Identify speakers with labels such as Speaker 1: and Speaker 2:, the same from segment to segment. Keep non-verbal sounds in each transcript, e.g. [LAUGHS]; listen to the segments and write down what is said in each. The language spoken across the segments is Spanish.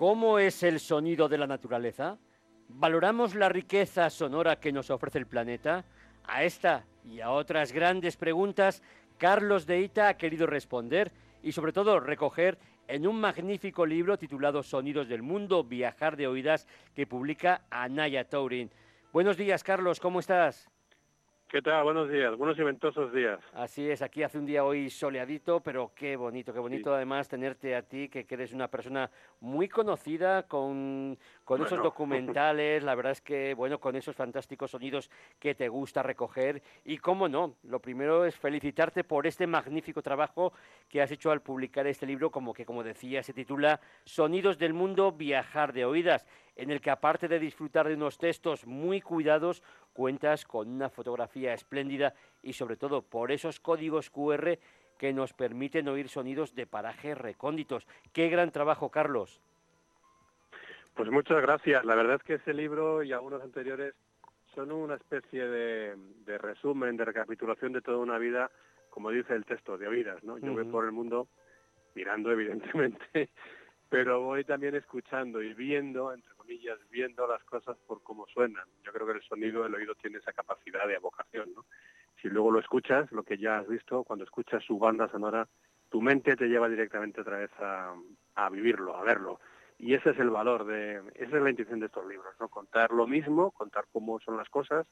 Speaker 1: ¿Cómo es el sonido de la naturaleza? ¿Valoramos la riqueza sonora que nos ofrece el planeta? A esta y a otras grandes preguntas, Carlos de Ita ha querido responder y sobre todo recoger en un magnífico libro titulado Sonidos del Mundo, Viajar de Oídas, que publica Anaya Tourin. Buenos días, Carlos, ¿cómo estás?
Speaker 2: ¿Qué tal? Buenos días, buenos y ventosos días.
Speaker 1: Así es, aquí hace un día hoy soleadito, pero qué bonito, qué bonito además tenerte a ti, que, eres una persona muy conocida con, con esos documentales, la verdad es que, bueno, con esos fantásticos sonidos que te gusta recoger. Y cómo no, lo primero es felicitarte por este magnífico trabajo que has hecho al publicar este libro, como que, como decía, se titula Sonidos del Mundo, Viajar de Oídas en el que aparte de disfrutar de unos textos muy cuidados, cuentas con una fotografía espléndida y sobre todo por esos códigos QR que nos permiten oír sonidos de parajes recónditos. Qué gran trabajo, Carlos.
Speaker 2: Pues muchas gracias. La verdad es que ese libro y algunos anteriores son una especie de, resumen, de recapitulación de toda una vida, como dice el texto, de oídas. ¿no? Yo voy por el mundo mirando, [LAUGHS] evidentemente, pero voy también escuchando y viendo, entre comillas, viendo las cosas por cómo suenan. Yo creo que el sonido, el oído tiene esa capacidad de evocación, ¿no? Si luego lo escuchas, lo que ya has visto, cuando escuchas su banda sonora, tu mente te lleva directamente otra vez a, a vivirlo, a verlo. Y ese es el valor de, esa es la intención de estos libros, ¿no? Contar lo mismo, contar cómo son las cosas,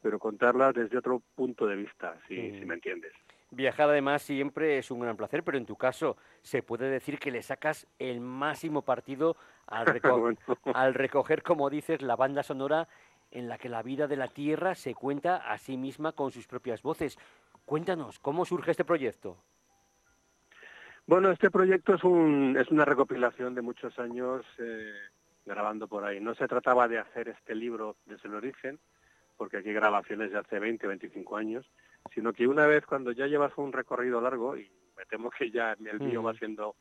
Speaker 2: pero contarlas desde otro punto de vista, si, si me entiendes.
Speaker 1: Viajar además siempre es un gran placer, pero en tu caso se puede decir que le sacas el máximo partido al, [LAUGHS] al recoger, como dices, la banda sonora en la que la vida de la Tierra se cuenta a sí misma con sus propias voces. Cuéntanos, ¿cómo surge este proyecto?
Speaker 2: Bueno, este proyecto es, un, es una recopilación de muchos años eh, grabando por ahí. No se trataba de hacer este libro desde el origen, porque aquí hay grabaciones de hace 20, 25 años, sino que una vez cuando ya llevas un recorrido largo, y me temo que ya el mío va siendo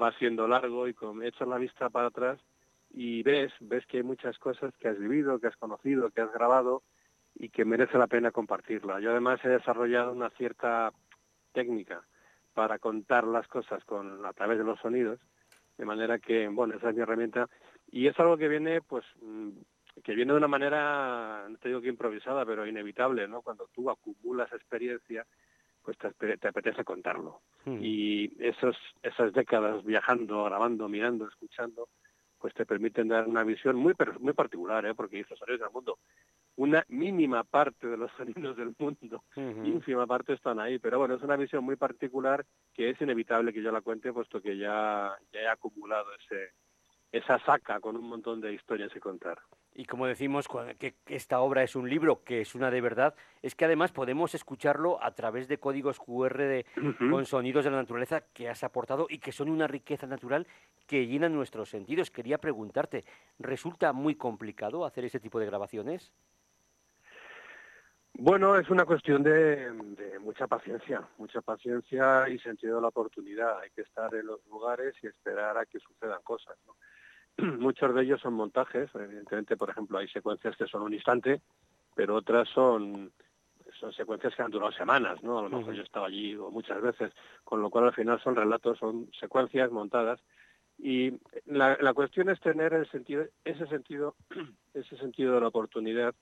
Speaker 2: va siendo largo y con echas la vista para atrás y ves, ves que hay muchas cosas que has vivido, que has conocido, que has grabado y que merece la pena compartirla. Yo además he desarrollado una cierta técnica para contar las cosas con a través de los sonidos, de manera que, bueno, esa es mi herramienta y es algo que viene pues mm, que viene de una manera, no te digo que improvisada, pero inevitable, ¿no? Cuando tú acumulas experiencia, pues te, apetece contarlo. Hmm. Y esos, esas décadas viajando, grabando, mirando, escuchando, pues te permiten dar una visión muy muy particular, ¿eh? porque dices, sonidos del mundo. Una mínima parte de los [LAUGHS] sonidos del mundo, ínfima parte están ahí, pero bueno, es una visión muy particular que es inevitable que yo la cuente, puesto que ya, ya he acumulado ese, esa saca con un montón de historias que contar.
Speaker 1: Y como decimos que esta obra es un libro, que es una de verdad, es que además podemos escucharlo a través de códigos QR de, con sonidos de la naturaleza que has aportado y que son una riqueza natural que llenan nuestros sentidos. Quería preguntarte, ¿resulta muy complicado hacer ese tipo de grabaciones?
Speaker 2: Bueno, es una cuestión de, mucha paciencia, mucha paciencia y sentido de la oportunidad. Hay que estar en los lugares y esperar a que sucedan cosas. ¿no? [CLEARS THROAT] muchos de ellos son montajes, evidentemente, por ejemplo, hay secuencias que son un instante, pero otras son son secuencias que han durado semanas, ¿no? A lo mejor yo estaba allí o muchas veces, con lo cual al final son relatos, son secuencias montadas y la, la cuestión es tener el sentido, ese sentido, [CLEARS THROAT] ese sentido de la oportunidad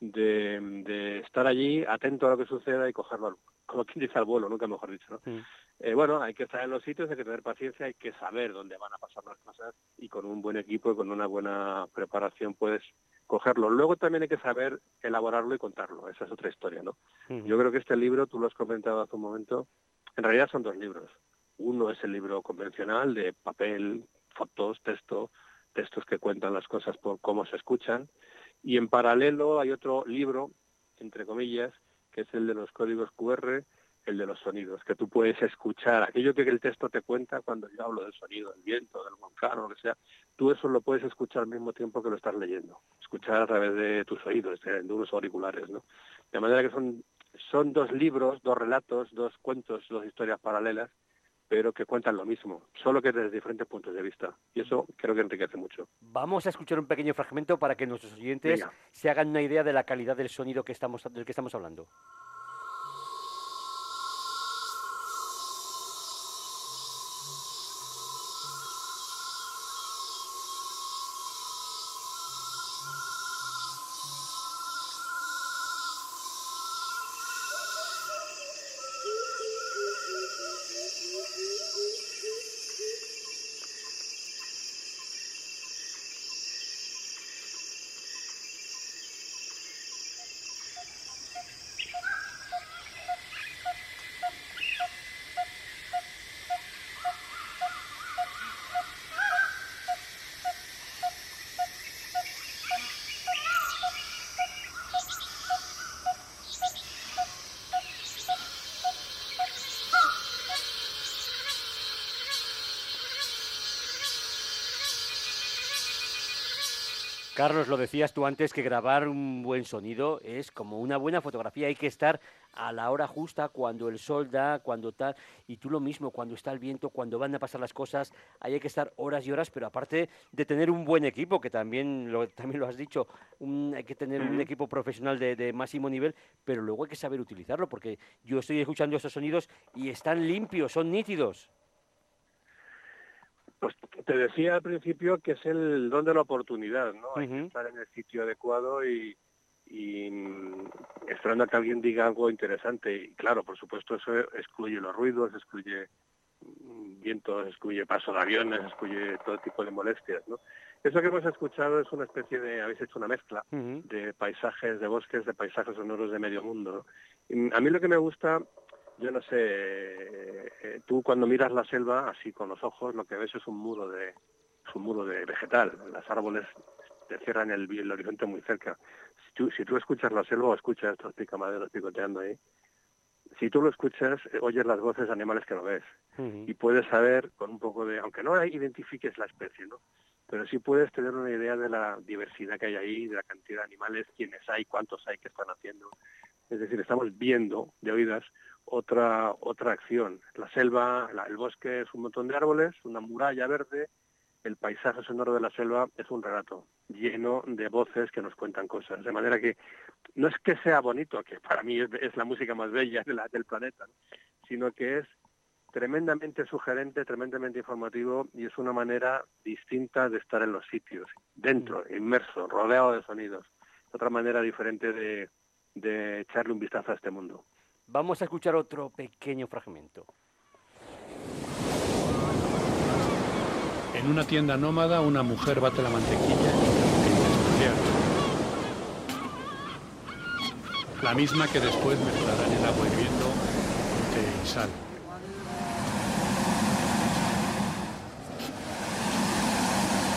Speaker 2: de, de, estar allí atento a lo que suceda y cogerlo, como quien dice al vuelo, nunca mejor dicho, ¿no? Eh, bueno, hay que estar en los sitios, hay que tener paciencia, hay que saber dónde van a pasar las cosas y con un buen equipo y con una buena preparación puedes cogerlo. Luego también hay que saber elaborarlo y contarlo, esa es otra historia, ¿no? Yo creo que este libro, tú lo has comentado hace un momento, en realidad son dos libros. Uno es el libro convencional de papel, fotos, texto, textos que cuentan las cosas por cómo se escuchan, y en paralelo hay otro libro, entre comillas, que es el de los códigos QR, el de los sonidos, que tú puedes escuchar, aquello que el texto te cuenta cuando yo hablo del sonido, del viento, del volcán o lo que sea, tú eso lo puedes escuchar al mismo tiempo que lo estás leyendo, escuchar a través de tus oídos, de, unos auriculares, ¿no? De manera que son, son dos libros, dos relatos, dos cuentos, dos historias paralelas, pero que cuentan lo mismo, solo que desde diferentes puntos de vista. Y eso creo que enriquece mucho.
Speaker 1: Vamos a escuchar un pequeño fragmento para que nuestros oyentes se hagan una idea de la calidad del sonido que estamos, del que estamos hablando. Carlos, lo decías tú antes que grabar un buen sonido es como una buena fotografía, hay que estar a la hora justa, cuando el sol da, cuando tal, y tú lo mismo, cuando está el viento, cuando van a pasar las cosas, ahí hay que estar horas y horas, pero aparte de tener un buen equipo, que también lo, [LAUGHS] también lo has dicho, hay que tener un equipo profesional de, de, máximo nivel, pero luego hay que saber utilizarlo, porque yo estoy escuchando esos sonidos y están limpios, son nítidos.
Speaker 2: Pues te decía al principio que es el don de la oportunidad, ¿no? Hay que estar en el sitio adecuado y, y mm, esperando a que alguien diga algo interesante. Y claro, por supuesto, eso excluye los ruidos, excluye mm, vientos, excluye paso de aviones, excluye todo tipo de molestias, ¿no? Eso que hemos escuchado es una especie de, habéis hecho una mezcla de paisajes, de bosques, de paisajes sonoros de medio mundo. a mí lo que me gusta yo no sé, eh, tú cuando miras la selva así con los ojos lo que ves es un muro de es un muro de vegetal, los árboles te cierran el, el horizonte muy cerca. Si tú, si tú escuchas la selva o escuchas estos picamaderos picoteando ahí, si tú lo escuchas, eh, oyes las voces de animales que no ves y puedes saber con un poco de, aunque no identifiques la especie, ¿no? Pero sí puedes tener una idea de la diversidad que hay ahí, de la cantidad de animales, quiénes hay, cuántos hay que están haciendo. Es decir, estamos viendo de oídas otra, otra acción. La selva, el bosque es un montón de árboles, una muralla verde, el paisaje sonoro de la selva es un relato lleno de voces que nos cuentan cosas. De manera que no es que sea bonito, que para mí es, la música más bella de la, del planeta, sino que es tremendamente sugerente, tremendamente informativo y es una manera distinta de estar en los sitios, dentro, mm. inmerso, rodeado de sonidos. Otra manera diferente de, de echarle un vistazo a este mundo.
Speaker 1: Vamos a escuchar otro pequeño fragmento.
Speaker 3: En una tienda nómada, una mujer bate la mantequilla La misma que después mezclará en el agua hirviendo y sal.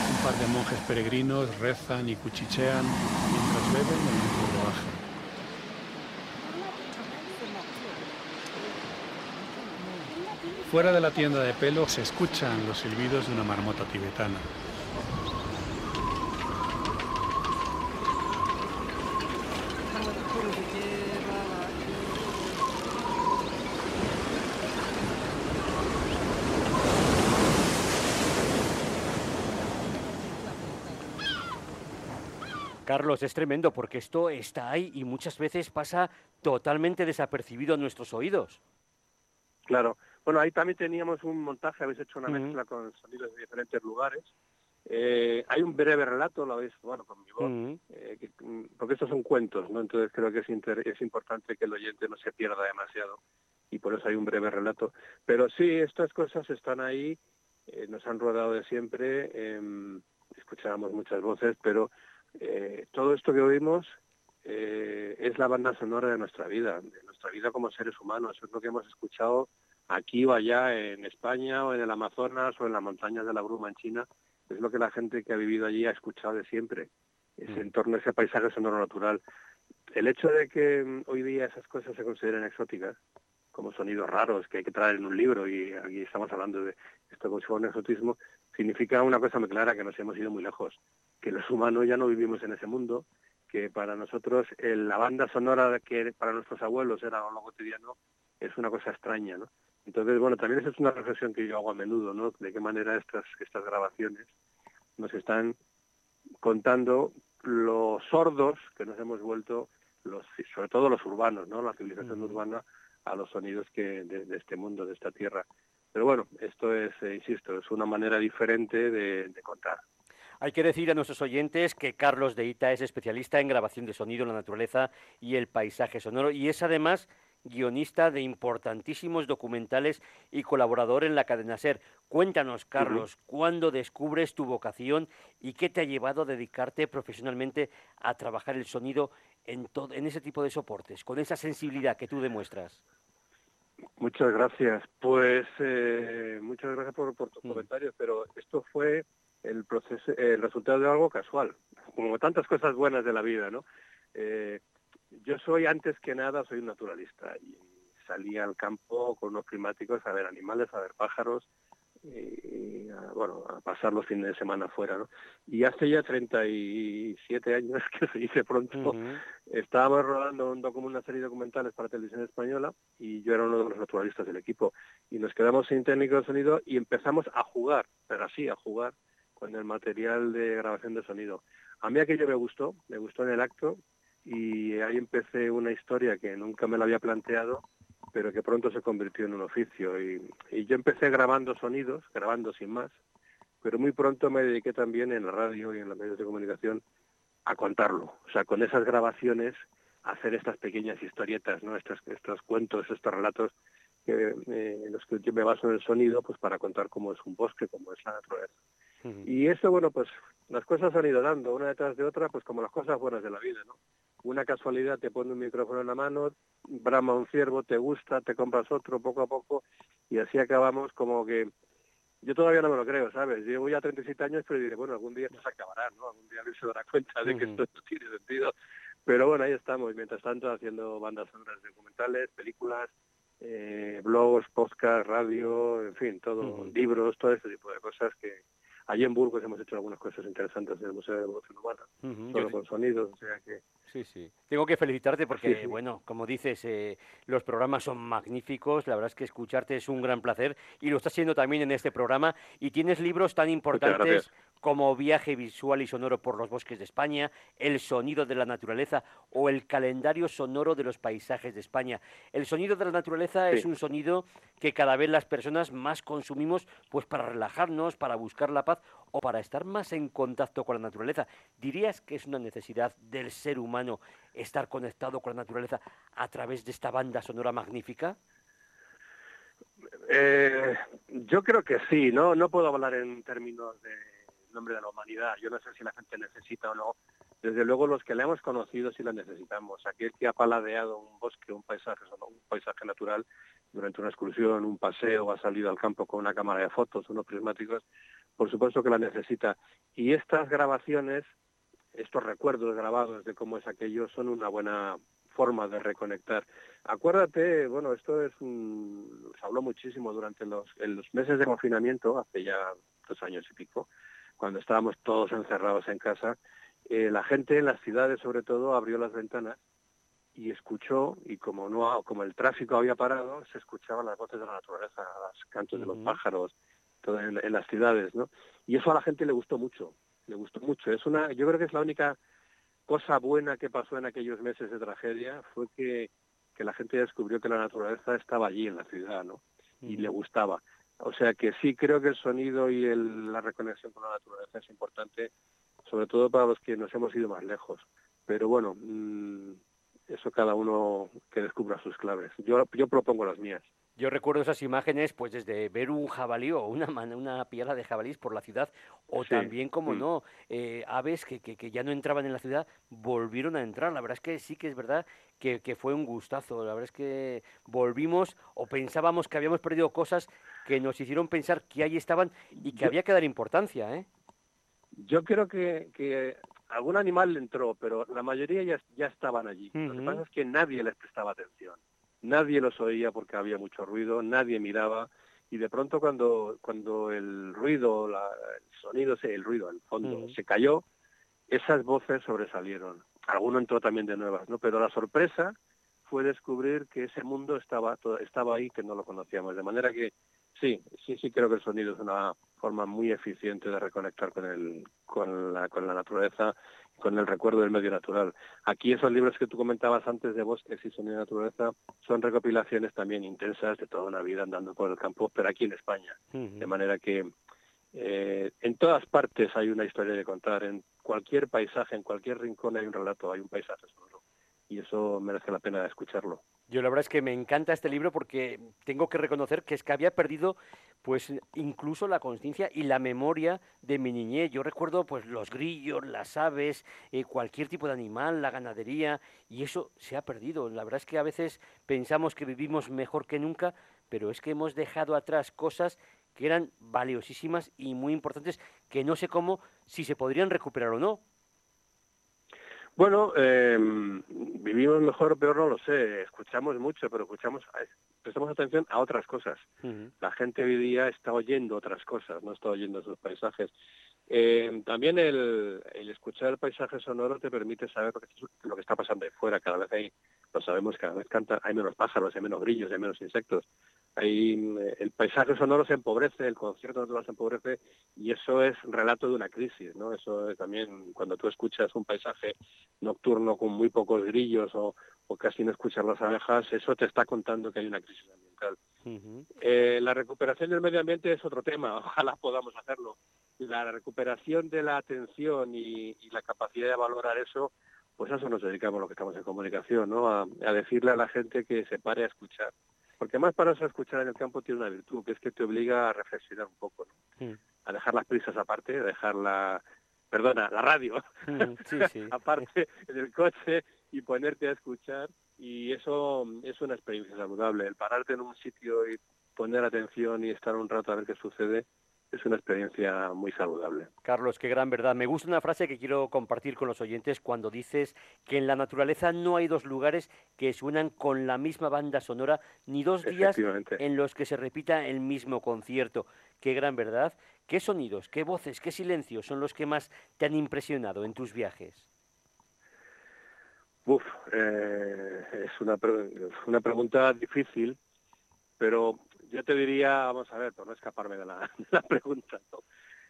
Speaker 3: Un par de monjes peregrinos rezan y cuchichean mientras beben mismo brebaje. Fuera de la tienda de pelo se escuchan los silbidos de una marmota tibetana.
Speaker 1: Carlos, es tremendo porque esto está ahí y muchas veces pasa totalmente desapercibido a nuestros oídos.
Speaker 2: Claro, bueno, ahí también teníamos un montaje, habéis hecho una mezcla con sonidos de diferentes lugares. Eh, hay un breve relato, lo habéis, bueno, con mi voz, eh, mm, porque estos son cuentos, ¿no? Entonces creo que es, es importante que el oyente no se pierda demasiado y por eso hay un breve relato. Pero sí, estas cosas están ahí, eh, nos han rodado de siempre, em, escuchábamos muchas voces, pero todo esto que oímos es la banda sonora de nuestra vida, de nuestra vida como seres humanos, es lo que hemos escuchado aquí o allá en España o en el Amazonas o en las montañas de la Bruma en China, es lo que la gente que ha vivido allí ha escuchado de siempre, ese mm. entorno, ese paisaje sonoro natural. El hecho de que mm, hoy día esas cosas se consideren exóticas, como sonidos raros que hay que traer en un libro, y aquí estamos hablando de esto como si fuera un exotismo, significa una cosa muy clara, que nos hemos ido muy lejos, que los humanos ya no vivimos en ese mundo, que para nosotros la banda sonora que para nuestros abuelos era lo cotidiano es una cosa extraña, ¿no? Entonces, bueno, también esa es una reflexión que yo hago a menudo, ¿no? De qué manera estas, estas grabaciones nos están contando los sordos que nos hemos vuelto, los, sobre todo los urbanos, ¿no? La civilización urbana a los sonidos que de, este mundo, de esta tierra. Pero bueno, esto es, eh, insisto, es una manera diferente de, de contar.
Speaker 1: Hay que decir a nuestros oyentes que Carlos de Ita es especialista en grabación de sonido, la naturaleza y el paisaje sonoro y es además guionista de importantísimos documentales y colaborador en la cadena SER. Cuéntanos, Carlos, ¿cuándo descubres tu vocación y qué te ha llevado a dedicarte profesionalmente a trabajar el sonido en, en ese tipo de soportes, con esa sensibilidad que tú demuestras?
Speaker 2: Muchas gracias. Pues eh, muchas gracias por, por tus mm. comentarios, pero esto fue el proceso, el resultado de algo casual, como tantas cosas buenas de la vida, ¿no? Eh, yo soy antes que nada, soy un naturalista y salí al campo con unos climáticos a ver animales, a ver pájaros, y, bueno, a pasar los fines de semana fuera, ¿no? Y hace ya 37 años, [LAUGHS] que se dice pronto, estábamos rodando un una serie de documentales para televisión española y yo era uno de los naturalistas del equipo. Y nos quedamos sin técnico de sonido y empezamos a jugar, pero así, a jugar con el material de grabación de sonido. A mí aquello me gustó, me gustó en el acto y ahí empecé una historia que nunca me la había planteado pero que pronto se convirtió en un oficio. Y, yo empecé grabando sonidos, grabando sin más, pero muy pronto me dediqué también en la radio y en los medios de comunicación a contarlo. O sea, con esas grabaciones, hacer estas pequeñas historietas, ¿no? estos, estos cuentos, estos relatos que, eh, en los que yo me baso en el sonido, pues para contar cómo es un bosque, cómo es la naturaleza. Y eso, bueno, pues las cosas han ido dando una detrás de otra, pues como las cosas buenas de la vida, ¿no? Una casualidad te pone un micrófono en la mano, brama un ciervo, te gusta, te compras otro poco a poco y así acabamos como que yo todavía no me lo creo, ¿sabes? Llevo ya 37 años, pero diré, bueno, algún día se acabará, ¿no? Algún día se dará cuenta de que esto no tiene sentido. Pero bueno, ahí estamos, mientras tanto haciendo bandas sonoras documentales, películas, eh, blogs, podcast, radio, en fin, todo, libros, todo ese tipo de cosas que, Allí en Burgos hemos hecho algunas cosas interesantes en el Museo de Evolución Humana, solo con sonidos, o sea que...
Speaker 1: Sí, sí. Tengo que felicitarte porque, bueno, como dices, eh, los programas son magníficos, la verdad es que escucharte es un gran placer y lo estás haciendo también en este programa. Y tienes libros tan importantes como Viaje visual y sonoro por los bosques de España, El sonido de la naturaleza o el calendario sonoro de los paisajes de España. El sonido de la naturaleza es un sonido que cada vez las personas más consumimos pues para relajarnos, para buscar la paz o para estar más en contacto con la naturaleza. ¿Dirías que es una necesidad del ser humano estar conectado con la naturaleza a través de esta banda sonora magnífica?
Speaker 2: Eh, yo creo que sí, no, no puedo hablar en términos de nombre de la humanidad. Yo no sé si la gente necesita o no. Desde luego los que la hemos conocido sí la necesitamos. Aquel que ha paladeado un bosque, un paisaje, un paisaje natural durante una excursión, un paseo, ha salido al campo con una cámara de fotos, unos prismáticos, por supuesto que la necesita. Y estas grabaciones, estos recuerdos grabados de cómo es aquello, son una buena forma de reconectar. Acuérdate, bueno, esto es un, se habló muchísimo durante los, meses de confinamiento, hace ya dos años y pico, cuando estábamos todos encerrados en casa, eh, la gente en las ciudades sobre todo abrió las ventanas y escuchó, y como no como el tráfico había parado, se escuchaban las voces de la naturaleza, los cantos de los pájaros, todo en, las ciudades, ¿no? Y eso a la gente le gustó mucho, le gustó mucho. Es una, yo creo que es la única cosa buena que pasó en aquellos meses de tragedia, fue que, que la gente descubrió que la naturaleza estaba allí en la ciudad, ¿no? Y le gustaba. O sea que sí creo que el sonido y la reconexión con la naturaleza es importante, sobre todo para los que nos hemos ido más lejos. Pero bueno, mm, eso cada uno que descubra sus claves. Yo, yo propongo las mías.
Speaker 1: Yo recuerdo esas imágenes, pues desde ver un jabalí o una, una piedra de jabalís por la ciudad, o también, como mm. no, eh, aves que, que, ya no entraban en la ciudad, volvieron a entrar. La verdad es que sí que es verdad que, que, fue un gustazo. La verdad es que volvimos o pensábamos que habíamos perdido cosas que nos hicieron pensar que ahí estaban y que había que dar importancia. ¿eh?
Speaker 2: Yo creo que, que algún animal entró, pero la mayoría ya, ya estaban allí. Lo que pasa es que nadie les prestaba atención nadie los oía porque había mucho ruido, nadie miraba y de pronto cuando cuando el ruido, la, el sonido, el ruido, el fondo se cayó, esas voces sobresalieron. Alguno entró también de nuevas, ¿no? Pero la sorpresa fue descubrir que ese mundo estaba estaba ahí que no lo conocíamos, de manera que sí, sí, sí creo que el sonido es una forma muy eficiente de reconectar con el con la con la naturaleza con el recuerdo del medio natural. Aquí esos libros que tú comentabas antes de bosques y sonido de naturaleza son recopilaciones también intensas de toda una vida andando por el campo, pero aquí en España. De manera que eh, en todas partes hay una historia de contar, en cualquier paisaje, en cualquier rincón hay un relato, hay un paisaje sonoro. Y eso merece la pena escucharlo.
Speaker 1: Yo la verdad es que me encanta este libro porque tengo que reconocer que es que había perdido pues incluso la conciencia y la memoria de mi niñez. Yo recuerdo pues los grillos, las aves, eh, cualquier tipo de animal, la ganadería y eso se ha perdido. La verdad es que a veces pensamos que vivimos mejor que nunca, pero es que hemos dejado atrás cosas que eran valiosísimas y muy importantes que no sé cómo si se podrían recuperar o no.
Speaker 2: Bueno, em, vivimos mejor o peor, no lo sé. Escuchamos mucho, pero escuchamos, prestamos atención a otras cosas. La gente hoy día está oyendo otras cosas, no está oyendo sus paisajes. Em, también el, escuchar el paisaje sonoro te permite saber lo que, lo que está pasando ahí fuera. Cada vez hay, lo sabemos, cada vez canta, hay menos pájaros, hay menos grillos, hay menos insectos. Eh, el paisaje sonoro se empobrece, el concierto no se empobrece y eso es relato de una crisis, ¿no? Eso también cuando tú escuchas un paisaje nocturno con muy pocos grillos o, casi no escuchas las abejas, eso te está contando que hay una crisis ambiental. Eh, la recuperación del medio ambiente es otro tema, [LAUGHS] ojalá podamos hacerlo. La recuperación de la atención y, la capacidad de valorar eso, pues a eso nos dedicamos los que estamos en comunicación, ¿no? A, decirle a la gente que se pare a escuchar. Porque más para eso escuchar en el campo tiene una virtud, que es que te obliga a reflexionar un poco, ¿no? A dejar las prisas aparte, a dejar la, perdona, la radio, [LAUGHS] aparte del coche y ponerte a escuchar y eso es una experiencia saludable. El pararte en un sitio y poner atención y estar un rato a ver qué sucede es una experiencia muy saludable.
Speaker 1: Carlos, qué gran verdad. Me gusta una frase que quiero compartir con los oyentes cuando dices que en la naturaleza no hay dos lugares que suenan con la misma banda sonora, ni dos días en los que se repita el mismo concierto. Qué gran verdad. ¿Qué sonidos, qué voces, qué silencios son los que más te han impresionado en tus viajes?
Speaker 2: Uf, eh, es una, una pregunta difícil, pero yo te diría, vamos a ver, por no escaparme de la, [LAUGHS] pregunta,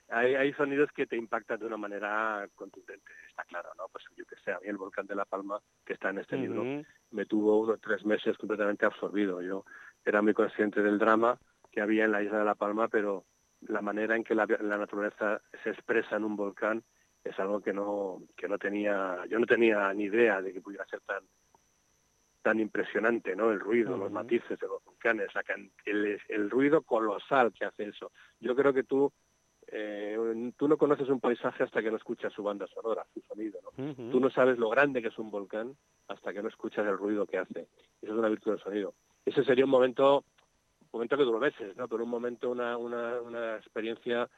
Speaker 2: hay, sonidos que te impactan de una manera contundente, está claro, ¿no? Pues yo que sé, a mí el volcán de La Palma, que está en este libro, me tuvo unos tres meses completamente absorbido. Yo era muy consciente del drama que había en la isla de La Palma, pero la manera en que la, naturaleza se expresa en un volcán es algo que no que no tenía yo no tenía ni idea de que pudiera ser tan tan impresionante no el ruido los matices de los volcanes el, el, ruido colosal que hace eso. Yo creo que tú eh, tú no conoces un paisaje hasta que no escuchas su banda sonora su sonido ¿no? tú no sabes lo grande que es un volcán hasta que no escuchas el ruido que hace. Eso es una virtud del sonido. Ese sería un momento momento que duró meses, ¿no? Pero un momento, una, una, una experiencia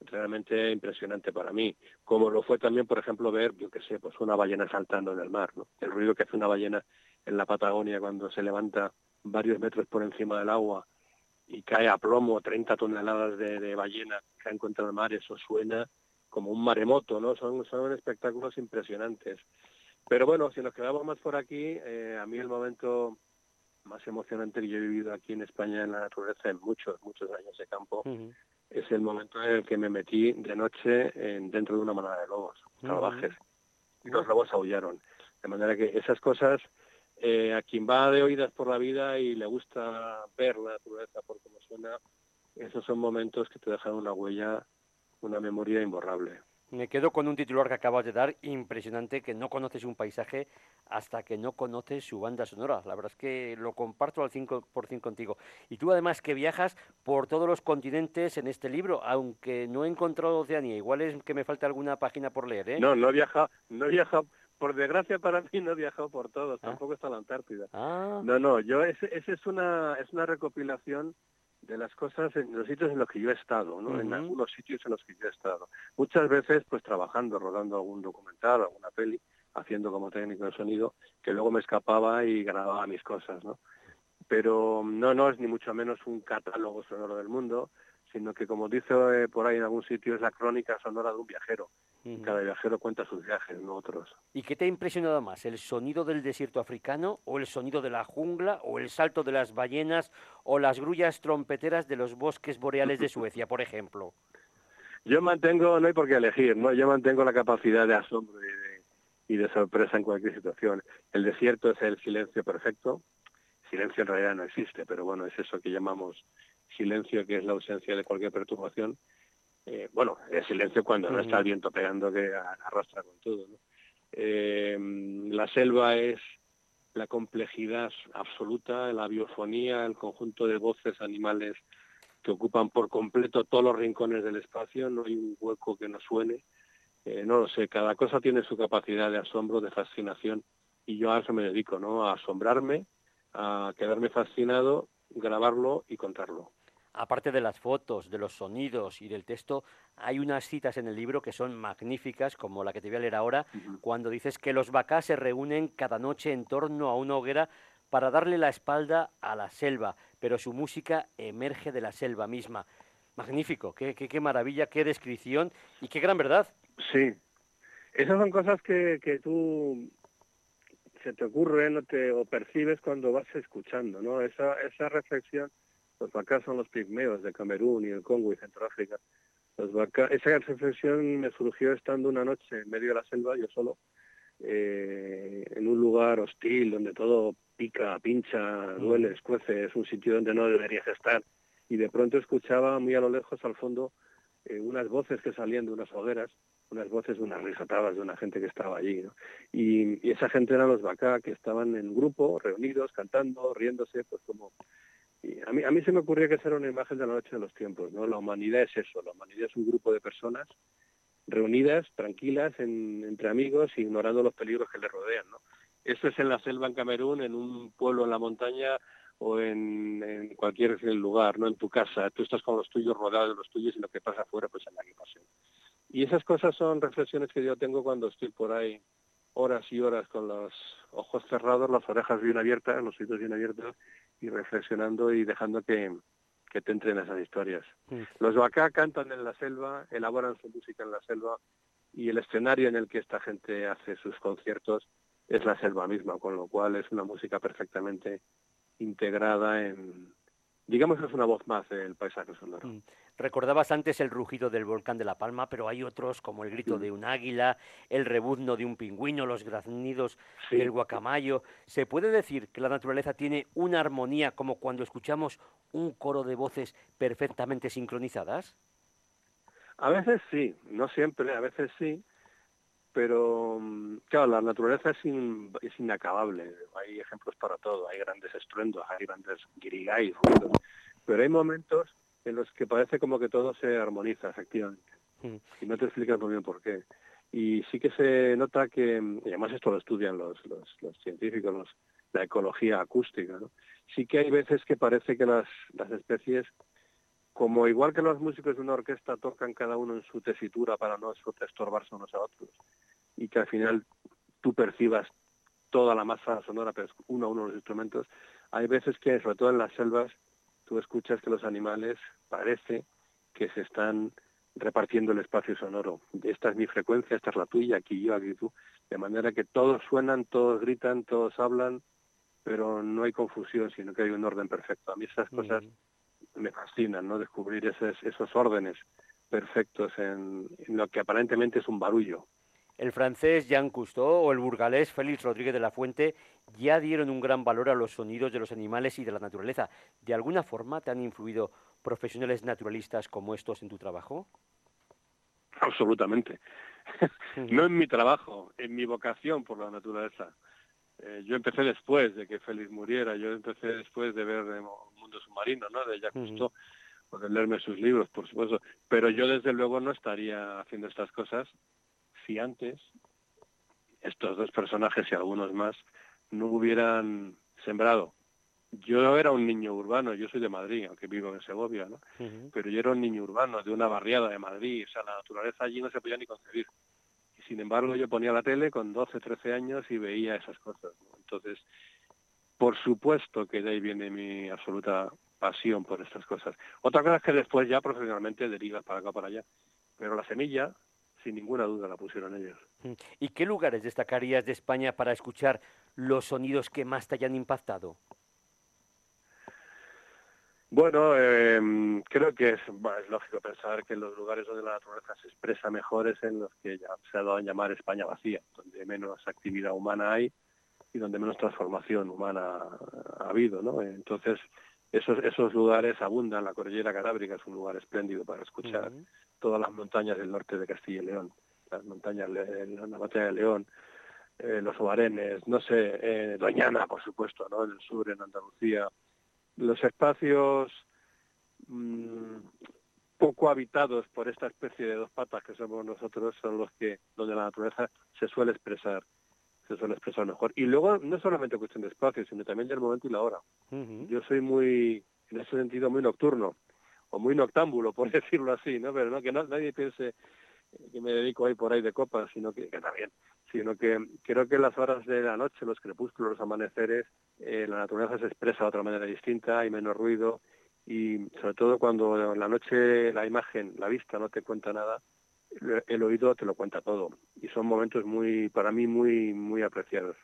Speaker 2: realmente impresionante para mí, como lo fue también, por ejemplo, ver, yo qué sé, pues una ballena saltando en el mar, ¿no? El ruido que hace una ballena en la Patagonia cuando se levanta varios metros por encima del agua y cae a plomo 30 toneladas de, de ballena que en contra el mar, eso suena como un maremoto, ¿no? Son, son espectáculos impresionantes. Pero bueno, si nos quedamos más por aquí, eh, a mí el momento más emocionante que yo he vivido aquí en España en la naturaleza en muchos, muchos años de campo, es el momento en el que me metí de noche en, dentro de una manada de lobos salvajes. Y los lobos aullaron. De manera que esas cosas, eh, a quien va de oídas por la vida y le gusta ver la naturaleza por cómo suena, esos son momentos que te dejan una huella, una memoria imborrable.
Speaker 1: Me quedo con un titular que acabas de dar, impresionante, que no conoces un paisaje hasta que no conoces su banda sonora. La verdad es que lo comparto al 100% contigo. Y tú además que viajas por todos los continentes en este libro, aunque no he encontrado Oceanía, igual es que me falta alguna página por leer, ¿eh?
Speaker 2: No, no he viajado, no he viajado, por desgracia para mí no he viajado por todos, ah. tampoco está la Antártida. Ah. No, no, yo, ese, ese es una, es una recopilación de las cosas en los sitios en los que yo he estado, ¿no? En algunos sitios en los que yo he estado. Muchas veces, pues trabajando, rodando algún documental, alguna peli, haciendo como técnico de sonido, que luego me escapaba y grababa mis cosas, ¿no? Pero no, no es ni mucho menos un catálogo sonoro del mundo, sino que como dice eh, por ahí en algún sitio es la crónica sonora de un viajero. Cada viajero cuenta sus viajes, no otros.
Speaker 1: ¿Y qué te ha impresionado más, el sonido del desierto africano o el sonido de la jungla o el salto de las ballenas o las grullas trompeteras de los bosques boreales de Suecia, por ejemplo?
Speaker 2: Yo mantengo, no hay por qué elegir, ¿no? Yo mantengo la capacidad de asombro y de, y de sorpresa en cualquier situación. El desierto es el silencio perfecto. Silencio en realidad no existe, pero bueno, es eso que llamamos silencio, que es la ausencia de cualquier perturbación. Eh, bueno, el silencio cuando no está el viento pegando que arrastra con todo. Eh, la selva es la complejidad absoluta, la biofonía, el conjunto de voces animales que ocupan por completo todos los rincones del espacio, no hay un hueco que no suene. Eh, no lo sé, cada cosa tiene su capacidad de asombro, de fascinación, y yo a eso me dedico, ¿no? A asombrarme, a quedarme fascinado, grabarlo y contarlo.
Speaker 1: Aparte de las fotos, de los sonidos y del texto, hay unas citas en el libro que son magníficas, como la que te voy a leer ahora, cuando dices que los vacás se reúnen cada noche en torno a una hoguera para darle la espalda a la selva, pero su música emerge de la selva misma. Magnífico, qué, qué, maravilla, qué descripción y qué gran verdad.
Speaker 2: Sí, esas son cosas que, que tú se te ocurren o, te, o percibes cuando vas escuchando, ¿no? Esa, esa reflexión los vacas son los pigmeos de Camerún y el Congo y Centroáfrica. Los esa reflexión me surgió estando una noche en medio de la selva, yo solo, eh, en un lugar hostil donde todo pica, pincha, duele, escuece, es un sitio donde no deberías estar. Y de pronto escuchaba muy a lo lejos, al fondo, eh, unas voces que salían de unas hogueras, unas voces, unas risatadas de una gente que estaba allí. Y, y, esa gente eran los Bacá, que estaban en grupo, reunidos, cantando, riéndose, pues como a mí, a mí se me ocurría que esa era una imagen de la noche de los tiempos, ¿no? La humanidad es eso, la humanidad es un grupo de personas reunidas, tranquilas, entre amigos, ignorando los peligros que le rodean, ¿no? Eso es en la selva en Camerún, en un pueblo en la montaña o en, cualquier lugar, no en tu casa. Tú estás con los tuyos rodeados de los tuyos y lo que pasa afuera, pues en la que. Y esas cosas son reflexiones que yo tengo cuando estoy por ahí horas y horas con los ojos cerrados, las orejas bien abiertas, los oídos bien abiertos y reflexionando y dejando que, que te entren esas historias. Mm. Los Bacá cantan en la selva, elaboran su música en la selva y el escenario en el que esta gente hace sus conciertos es la selva misma, con lo cual es una música perfectamente integrada en, digamos que es una voz más del paisaje sonoro. Mm.
Speaker 1: Recordabas antes el rugido del volcán de La Palma, pero hay otros como el grito de un águila, el rebuzno de un pingüino, los graznidos del guacamayo. ¿Se puede decir que la naturaleza tiene una armonía como cuando escuchamos un coro de voces perfectamente sincronizadas?
Speaker 2: A veces sí, no siempre, a veces sí, pero mm, claro, la naturaleza es, es inacabable. Hay ejemplos para todo, hay grandes estruendos, hay grandes guirigay, pero hay momentos en los que parece como que todo se armoniza, efectivamente. Mm. Y no te explicas muy bien por qué. Y sí que se nota que, y además esto lo estudian los, los, científicos, los, la ecología acústica, ¿no? sí que hay veces que parece que las, las especies, como igual que los músicos de una orquesta tocan cada uno en su tesitura para no estorbarse unos a otros, y que al final tú percibas toda la masa sonora, pero uno a uno los instrumentos, hay veces que, sobre todo en las selvas, tú escuchas que los animales parece que se están repartiendo el espacio sonoro. Esta es mi frecuencia, esta es la tuya, aquí yo, aquí tú. De manera que todos suenan, todos gritan, todos hablan, pero no hay confusión, sino que hay un orden perfecto. A mí esas cosas me fascinan, ¿no? Descubrir esos, esos órdenes perfectos en, en, lo que aparentemente es un barullo
Speaker 1: el francés Jean Cousteau o el burgalés Félix Rodríguez de la Fuente ya dieron un gran valor a los sonidos de los animales y de la naturaleza. ¿De alguna forma te han influido profesionales naturalistas como estos en tu trabajo?
Speaker 2: Absolutamente. no en mi trabajo, en mi vocación por la naturaleza. Eh, yo empecé después de que Félix muriera, yo empecé después de ver el Mundo Submarino, ¿no? De Jacques Cousteau, o de leerme sus libros, por supuesto. Pero yo desde luego no estaría haciendo estas cosas antes estos dos personajes y algunos más no hubieran sembrado. Yo era un niño urbano, yo soy de Madrid, aunque vivo en Segovia, ¿no? Pero yo era un niño urbano de una barriada de Madrid, o sea, la naturaleza allí no se podía ni concebir. Y sin embargo yo ponía la tele con 12, 13 años y veía esas cosas. Entonces, por supuesto que de ahí viene mi absoluta pasión por estas cosas. Otra cosa es que después ya profesionalmente derivas para acá para allá. Pero la semilla sin ninguna duda la pusieron ellos.
Speaker 1: ¿Y qué lugares destacarías de España para escuchar los sonidos que más te hayan impactado?
Speaker 2: Bueno, em, creo que es, es, lógico pensar que los lugares donde la naturaleza se expresa mejor es en los que ya se ha dado a llamar España vacía, donde menos actividad humana hay y donde menos transformación humana ha habido, ¿no? Entonces, esos, esos lugares abundan, la cordillera canábrica es un lugar espléndido para escuchar, todas las montañas del norte de Castilla y León, las montañas, la montaña de León, eh, los Obarenes, no sé, eh, Doñana, por supuesto, ¿no? En el sur, en Andalucía. Los espacios mm, poco habitados por esta especie de dos patas que somos nosotros son los que, donde la naturaleza se suele expresar se suele expresar mejor. Y luego no es solamente cuestión de espacio, sino también del momento y la hora. Yo soy muy, en ese sentido, muy nocturno. o muy noctámbulo, [LAUGHS] por decirlo así, ¿no? Pero no que no, nadie piense que me dedico ahí por ahí de copas, sino que, que también, sino que creo que las horas de la noche, los crepúsculos, los amaneceres, eh, la naturaleza se expresa de otra manera distinta, hay menos ruido y sobre todo cuando en la noche la imagen, la vista no te cuenta nada, el oído te lo cuenta todo y son momentos muy, para mí, muy, muy apreciados.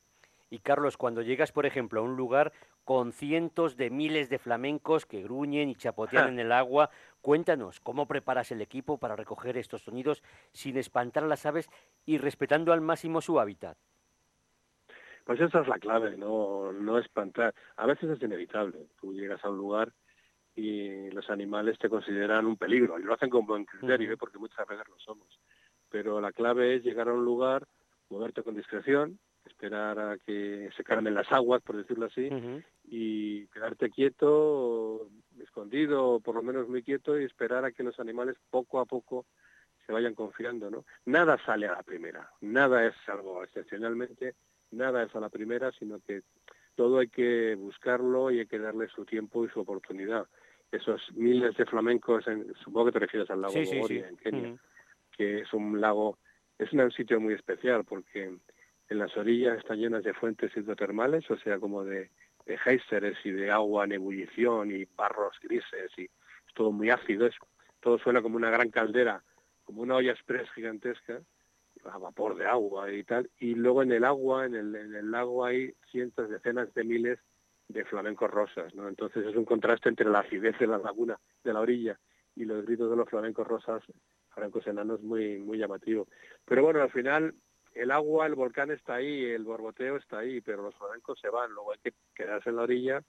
Speaker 1: Y Carlos, cuando llegas, por ejemplo, a un lugar con cientos de miles de flamencos que gruñen y chapotean en el agua, cuéntanos cómo preparas el equipo para recoger estos sonidos sin espantar a las aves y respetando al máximo su hábitat.
Speaker 2: Pues esa es la clave, no, no espantar. A veces es inevitable. Tú llegas a un lugar y los animales te consideran un peligro y lo hacen con buen criterio, ¿eh? porque muchas veces lo somos. Pero la clave es llegar a un lugar, moverte con discreción, esperar a que se calmen las aguas, por decirlo así, y quedarte quieto, escondido, o por lo menos muy quieto, y esperar a que los animales poco a poco se vayan confiando, ¿no? Nada sale a la primera, nada es algo excepcionalmente, nada es a la primera, sino que todo hay que buscarlo y hay que darle su tiempo y su oportunidad. Esos miles de flamencos, en, supongo que te refieres al lago Bogoria, en Kenia, que es un lago, es un sitio muy especial porque en las orillas están llenas de fuentes hidrotermales, o sea, como de, de géiseres y de agua en ebullición y barros grises y es todo muy ácido, es, todo suena como una gran caldera, como una olla express gigantesca, a vapor de agua y tal, y luego en el agua, en el, en el lago hay cientos, decenas de miles de flamencos rosas, ¿no? Entonces es un contraste entre la acidez de la laguna, de la orilla, y los gritos de los flamencos rosas, flamencos enanos, muy, muy llamativo. Pero bueno, al final el agua, el volcán está ahí, el borboteo está ahí, pero los flamencos se van, luego hay que quedarse en la orilla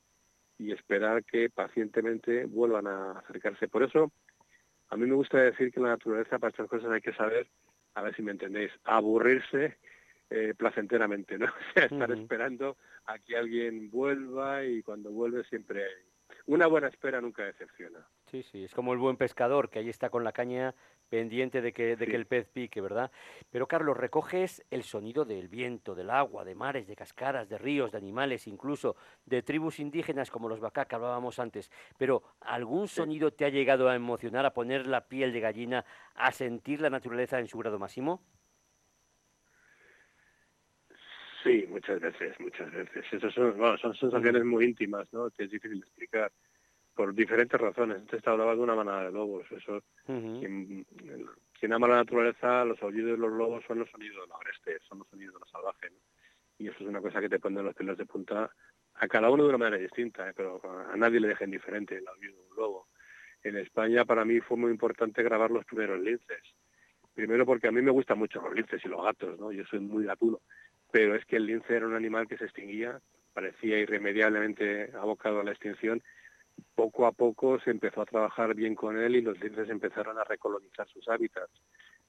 Speaker 2: y esperar que pacientemente vuelvan a acercarse. Por eso, a mí me gusta decir que la naturaleza para estas cosas hay que saber, a ver si me entendéis, aburrirse eh, placenteramente, ¿no? [LAUGHS] estar esperando a que alguien vuelva y cuando vuelve siempre una buena espera nunca decepciona.
Speaker 1: Sí, sí, es como el buen pescador que ahí está con la caña pendiente de que, de que el pez pique, ¿verdad? Pero Carlos, recoges el sonido del viento, del agua, de mares, de cascadas, de ríos, de animales, incluso de tribus indígenas como los bacá que hablábamos antes. Pero ¿algún sonido te ha llegado a emocionar, a poner la piel de gallina, a sentir la naturaleza en su grado máximo?
Speaker 2: Sí, muchas veces, muchas veces. Esas son, bueno, son sensaciones muy íntimas, ¿no? Que es difícil de explicar por diferentes razones. Antes te hablaba de una manada de lobos. Eso, quien, ama la naturaleza, los aullidos de los lobos son los sonidos del agreste, son los sonidos de lo salvaje. Y eso es una cosa que te pone los pelos de punta a cada uno de una manera distinta, ¿eh? pero a nadie le deja indiferente el aullido de un lobo. En España para mí fue muy importante grabar los primeros linces. Primero porque a mí me gustan mucho los linces y los gatos, ¿no? Yo soy muy gatuno. Pero es que el lince era un animal que se extinguía, parecía irremediablemente abocado a la extinción poco a poco se empezó a trabajar bien con él y los linces empezaron a recolonizar sus hábitats.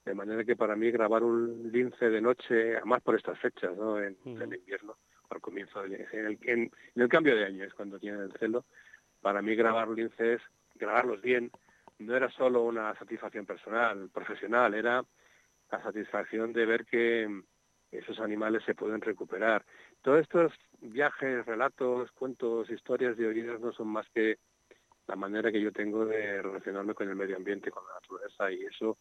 Speaker 2: De manera que para mí grabar un lince de noche, además por estas fechas, ¿no? en, el invierno, al comienzo, del, en, el, en, el cambio de año es cuando tienen el celo, para mí grabar linces, grabarlos bien, no era solo una satisfacción personal, profesional, era la satisfacción de ver que esos animales se pueden recuperar. Todos estos viajes, relatos, cuentos, historias de oídos no son más que la manera que yo tengo de relacionarme con el medio ambiente, con la naturaleza, y eso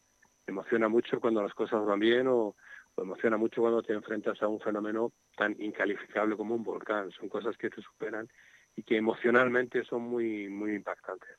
Speaker 2: emociona mucho cuando las cosas van bien o, o emociona mucho cuando te enfrentas a un fenómeno tan incalificable como un volcán. Son cosas que te superan y que emocionalmente son muy, muy impactantes.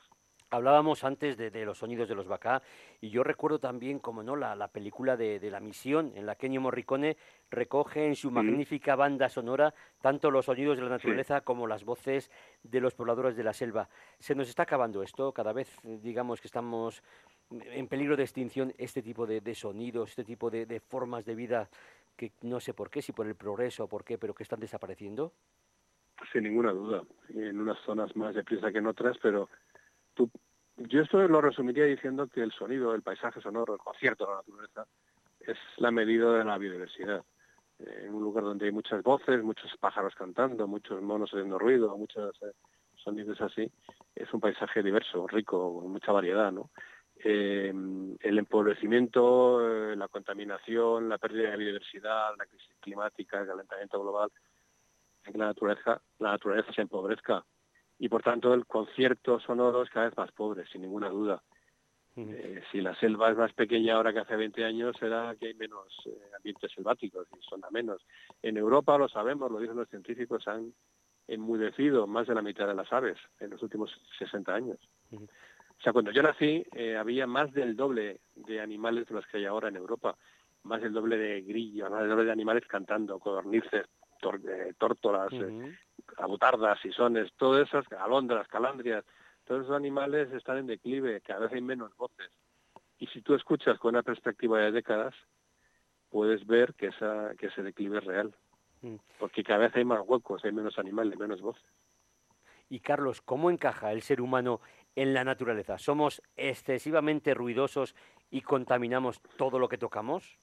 Speaker 1: Hablábamos antes de, los sonidos de los Bacá y yo recuerdo también, como no, la, la película de, La Misión, en la que Ennio Morricone recoge en su magnífica banda sonora tanto los sonidos de la naturaleza como las voces de los pobladores de la selva. Se nos está acabando esto, cada vez digamos que estamos en peligro de extinción este tipo de, sonidos, este tipo de, de, formas de vida que no sé por qué, si por el progreso o por qué, pero que están desapareciendo.
Speaker 2: Sin ninguna duda, en unas zonas más deprisa que en otras, pero yo esto lo resumiría diciendo que el sonido, el paisaje sonoro, el concierto de la naturaleza, es la medida de la biodiversidad. En un lugar donde hay muchas voces, muchos pájaros cantando, muchos monos haciendo ruido, muchos eh, sonidos así, es un paisaje diverso, rico, con mucha variedad, ¿no? Eh, el empobrecimiento, eh, la contaminación, la pérdida de biodiversidad, la crisis climática, el calentamiento global, que la naturaleza, la naturaleza se empobrezca y por tanto el concierto sonoro es cada vez más pobre, sin ninguna duda. Eh, si la selva es más pequeña ahora que hace 20 años, será que hay menos eh, ambientes selváticos y son a menos. En Europa, lo sabemos, lo dicen los científicos, han enmudecido más de la mitad de las aves en los últimos 60 años. O sea, cuando yo nací eh, había más del doble de animales de los que hay ahora en Europa, más del doble de grillos, más del doble de animales cantando, codornices, tórtolas, abutardas, sisones, todas esas, alondras, calandrias, todos esos animales están en declive, cada vez hay menos voces. Y si tú escuchas con una perspectiva de décadas, puedes ver que, esa, que ese declive es real. Mm. Porque cada vez hay más huecos, hay menos animales, menos voces.
Speaker 1: Y Carlos, ¿cómo encaja el ser humano en la naturaleza? ¿Somos excesivamente ruidosos y contaminamos todo lo que tocamos?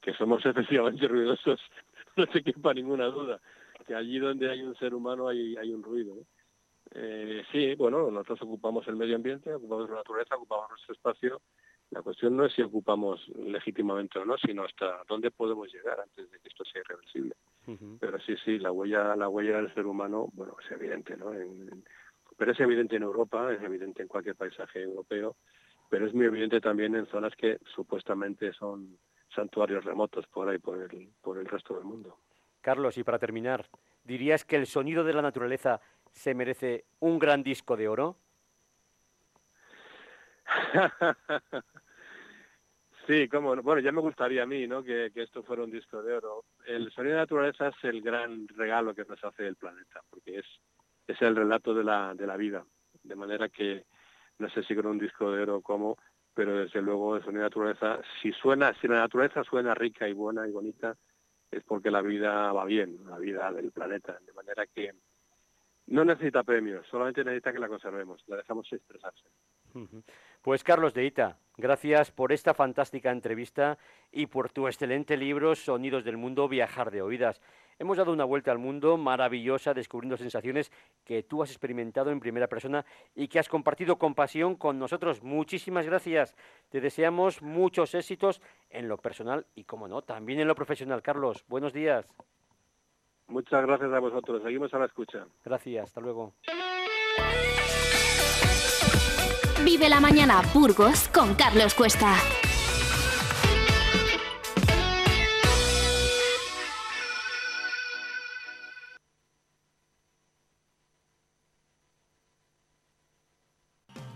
Speaker 2: Que somos [LAUGHS] excesivamente ruidosos, [LAUGHS] no se quepa ninguna duda. Que allí donde hay un ser humano hay, hay un ruido. Eh, sí, bueno, nosotros ocupamos el medio ambiente, ocupamos la naturaleza, ocupamos nuestro espacio. La cuestión no es si ocupamos legítimamente o no, sino hasta dónde podemos llegar antes de que esto sea irreversible. Pero sí, sí, la huella, la huella del ser humano, bueno, es evidente, ¿no? pero es evidente en Europa, es evidente en cualquier paisaje europeo, pero es muy evidente también en zonas que supuestamente son santuarios remotos por ahí, por el, por el resto del mundo.
Speaker 1: Carlos, y para terminar, ¿dirías que el sonido de la naturaleza se merece un gran disco de oro? [LAUGHS]
Speaker 2: sí, como bueno, ya me gustaría a mí, ¿no? Que, esto fuera un disco de oro. El sonido de la naturaleza es el gran regalo que nos hace el planeta, porque es, es el relato de la, de la vida. De manera que no sé si con un disco de oro como, pero desde luego el sonido de la naturaleza, si suena, si la naturaleza suena rica y buena y bonita, es porque la vida va bien, la vida del planeta. De manera que no necesita premios, solamente necesita que la conservemos, la dejamos expresarse.
Speaker 1: Pues Carlos de Ita, gracias por esta fantástica entrevista y por tu excelente libro Sonidos del Mundo, Viajar de Oídas. Hemos dado una vuelta al mundo maravillosa, descubriendo sensaciones que tú has experimentado en primera persona y que has compartido con pasión con nosotros. Muchísimas gracias. Te deseamos muchos éxitos en lo personal y, como no, también en lo profesional. Carlos, buenos días.
Speaker 2: Muchas gracias a vosotros. Seguimos a la escucha.
Speaker 1: Gracias. Hasta luego.
Speaker 4: Vive la mañana Burgos con Carlos Cuesta.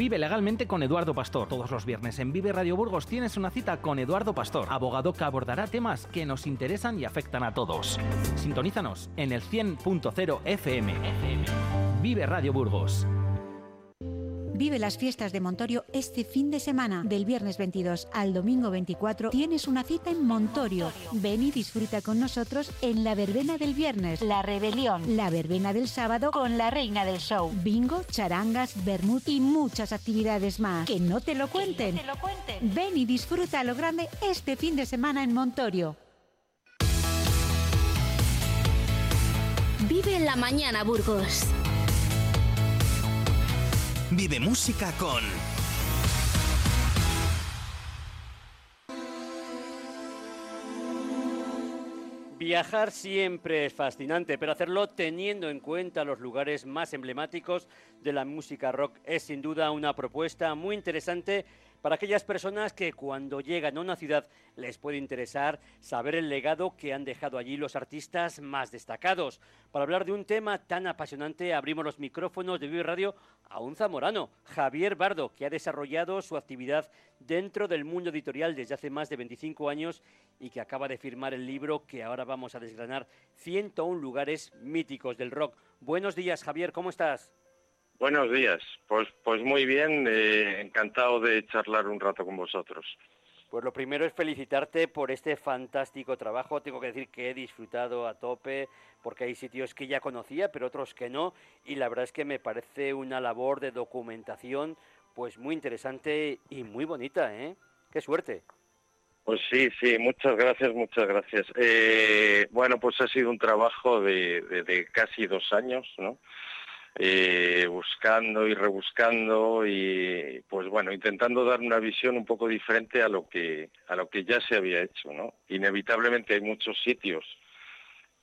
Speaker 5: Vive legalmente con Eduardo Pastor. Todos los viernes en Vive Radio Burgos tienes una cita con Eduardo Pastor, abogado que abordará temas que nos interesan y afectan a todos. Sintonízanos en el 100.0 FM. Vive Radio Burgos.
Speaker 6: Vive las fiestas de Montorio este fin de semana. Del viernes 22 al domingo 24 tienes una cita en Montorio. Ven y disfruta con nosotros en la verbena del viernes. La rebelión. La verbena del sábado con la reina del show. Bingo, charangas, vermut y muchas actividades más. Que no te lo cuenten. te lo cuenten. Ven y disfruta a lo grande este fin de semana en Montorio.
Speaker 4: Vive la mañana, Burgos.
Speaker 7: Vive música con...
Speaker 1: Viajar siempre es fascinante, pero hacerlo teniendo en cuenta los lugares más emblemáticos de la música rock es sin duda una propuesta muy interesante para aquellas personas que cuando llegan a una ciudad les puede interesar saber el legado que han dejado allí los artistas más destacados. Para hablar de un tema tan apasionante abrimos los micrófonos de Vive Radio a un zamorano, Javier Bardo, que ha desarrollado su actividad dentro del mundo editorial desde hace más de 25 años y que acaba de firmar el libro que ahora vamos a desgranar, 101 lugares míticos del rock. Buenos días, Javier, ¿cómo estás?
Speaker 8: Buenos días, pues, pues muy bien, eh, encantado de charlar un rato con vosotros.
Speaker 1: Pues lo primero es felicitarte por este fantástico trabajo. Tengo que decir que he disfrutado a tope porque hay sitios que ya conocía, pero otros que no. Y la verdad es que me parece una labor de documentación pues muy interesante y muy bonita, ¿eh? Qué suerte.
Speaker 8: Pues sí, sí, muchas gracias, muchas gracias. Eh, bueno, pues ha sido un trabajo de, casi dos años, ¿no? Eh, buscando y rebuscando y pues bueno intentando dar una visión un poco diferente a lo que a lo que ya se había hecho no inevitablemente hay muchos sitios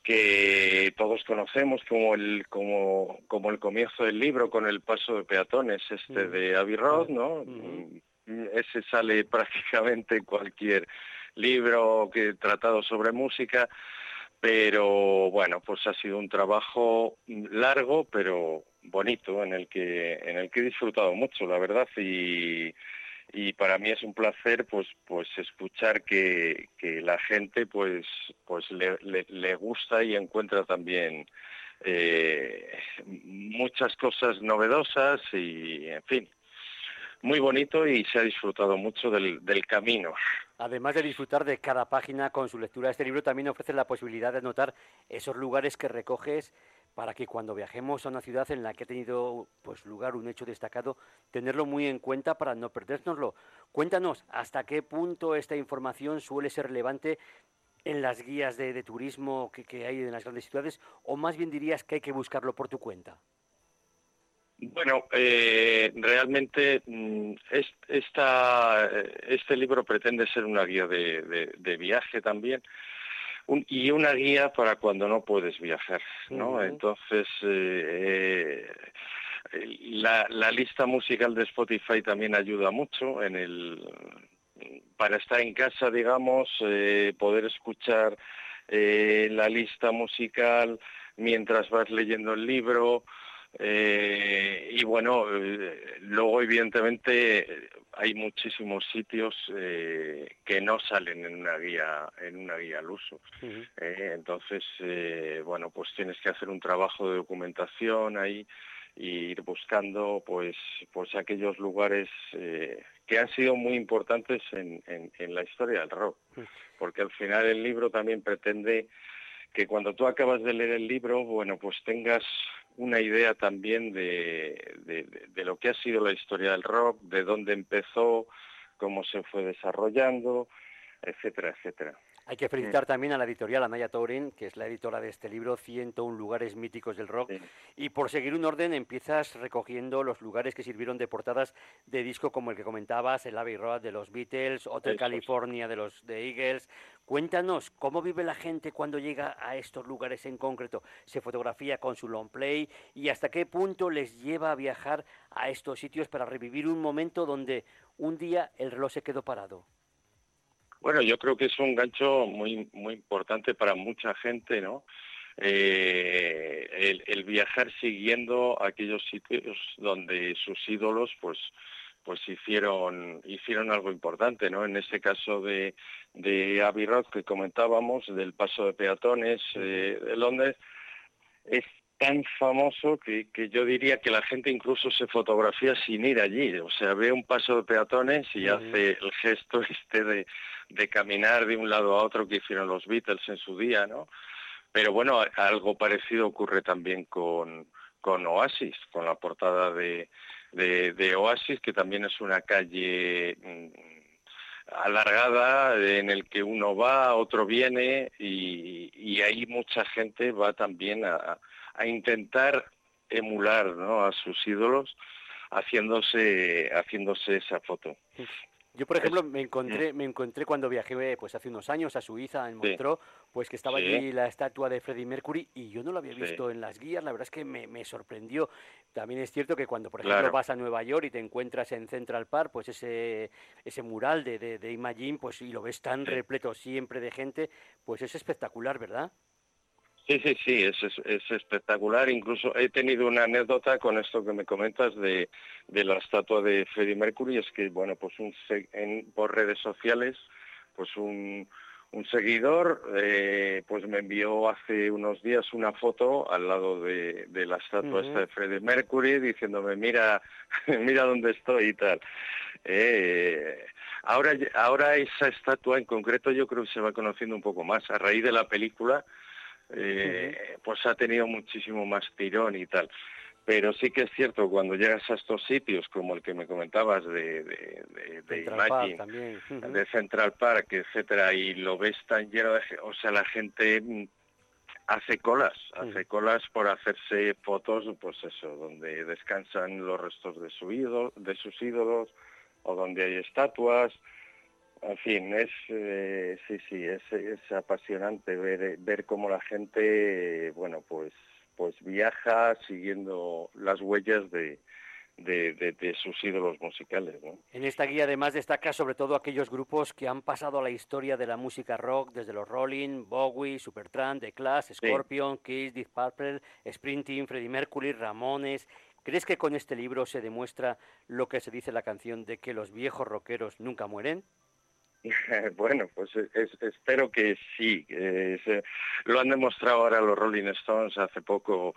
Speaker 8: que todos conocemos como el como como el comienzo del libro con el paso de peatones este mm. de Abbey Road no ese sale [LAUGHS] prácticamente en cualquier libro que tratado sobre música, pero bueno, pues ha sido un trabajo largo, pero bonito, en el que, en el que he disfrutado mucho, la verdad, y, y para mí es un placer pues pues escuchar que, que la gente pues pues le, le, gusta y encuentra también eh, muchas cosas novedosas y en fin muy bonito y se ha disfrutado mucho del, camino.
Speaker 1: Además de disfrutar de cada página con su lectura, este libro también ofrece la posibilidad de notar esos lugares que recoges para que cuando viajemos a una ciudad en la que ha tenido pues, lugar un hecho destacado, tenerlo muy en cuenta para no perdérnoslo. Cuéntanos, ¿hasta qué punto esta información suele ser relevante en las guías de, turismo que, que hay en las grandes ciudades o más bien dirías que hay que buscarlo por tu cuenta?
Speaker 8: Bueno, eh, realmente mm, este libro pretende ser una guía de, viaje también y una guía para cuando no puedes viajar, ¿no? Entonces, eh, eh, la, lista musical de Spotify también ayuda mucho en el para estar en casa, digamos, poder escuchar la lista musical mientras vas leyendo el libro. Eh, y bueno, eh, luego evidentemente hay muchísimos sitios eh, que no salen en una guía en una guía al uso. entonces, bueno, pues tienes que hacer un trabajo de documentación ahí y ir buscando pues pues aquellos lugares que han sido muy importantes en, en la historia del rock, porque al final el libro también pretende que cuando tú acabas de leer el libro, bueno, pues tengas una idea también de, de, lo que ha sido la historia del rock, de dónde empezó, cómo se fue desarrollando, etcétera, etcétera.
Speaker 1: Hay que felicitar también a la editorial Amaya Tourin, que es la editora de este libro, 101 lugares míticos del rock. Y por seguir un orden, empiezas recogiendo los lugares que sirvieron de portadas de disco, como el que comentabas, el Abbey Road de los Beatles, Hotel California de los de Eagles. Cuéntanos, ¿cómo vive la gente cuando llega a estos lugares en concreto? ¿Se fotografía con su long play? ¿Y hasta qué punto les lleva a viajar a estos sitios para revivir un momento donde un día el reloj se quedó parado?
Speaker 8: Bueno, yo creo que es un gancho muy muy importante para mucha gente, ¿no? Eh, el, viajar siguiendo aquellos sitios donde sus ídolos, pues pues hicieron hicieron algo importante, ¿no? En este caso de de Abbey Road que comentábamos, del paso de peatones eh, de Londres, es tan famoso que, que, yo diría que la gente incluso se fotografía sin ir allí. O sea, ve un paso de peatones y hace el gesto [LAUGHS] este de, de, caminar de un lado a otro que hicieron los Beatles en su día, ¿no? Pero bueno, algo parecido ocurre también con, con Oasis, con la portada de, de, de Oasis, que también es una calle mm, alargada en el que uno va, otro viene y, y ahí mucha gente va también a, a intentar emular ¿no? a sus ídolos haciéndose haciéndose esa foto.
Speaker 1: Yo, por ejemplo, me encontré, me encontré cuando viajé pues hace unos años a Suiza, en Montreux, pues que estaba allí la estatua de Freddie Mercury y yo no lo había visto en las guías, la verdad es que me, me, sorprendió. También es cierto que cuando, por ejemplo, vas a Nueva York y te encuentras en Central Park, pues ese, ese mural de, de, de Imagine, pues y lo ves tan repleto siempre de gente, pues es espectacular, ¿verdad?
Speaker 8: Sí, sí, sí, es, es, espectacular. Incluso he tenido una anécdota con esto que me comentas de, de la estatua de Freddie Mercury. Es que, bueno, pues un, en, por redes sociales, pues un, un seguidor eh, pues me envió hace unos días una foto al lado de, de la estatua esta de Freddie Mercury diciéndome mira [LAUGHS] mira dónde estoy y tal eh, ahora ahora esa estatua en concreto yo creo que se va conociendo un poco más a raíz de la película eh, pues ha tenido muchísimo más tirón y tal. pero sí que es cierto cuando llegas a estos sitios como el que me comentabas de, de, de, Imagine, de Central Park, etcétera, y lo ves tan lleno de, o sea, la gente mm, hace colas, hace colas por hacerse fotos, pues eso, donde descansan los restos de su ídolo, de sus ídolos, o donde hay estatuas, en fin, es eh, sí, sí, es, es apasionante ver ver cómo la gente, bueno, pues pues viaja siguiendo las huellas de, de, sus ídolos musicales.
Speaker 1: En esta guía además destaca sobre todo aquellos grupos que han pasado a la historia de la música rock, desde los Rolling, Bowie, Supertramp, The Clash, Scorpion, Kiss, Deep Purple, Sprinting, Freddie Mercury, Ramones. ¿Crees que con este libro se demuestra lo que se dice en la canción de que los viejos rockeros nunca mueren? [LAUGHS]
Speaker 8: Bueno, pues espero que sí. lo han demostrado ahora los Rolling Stones hace poco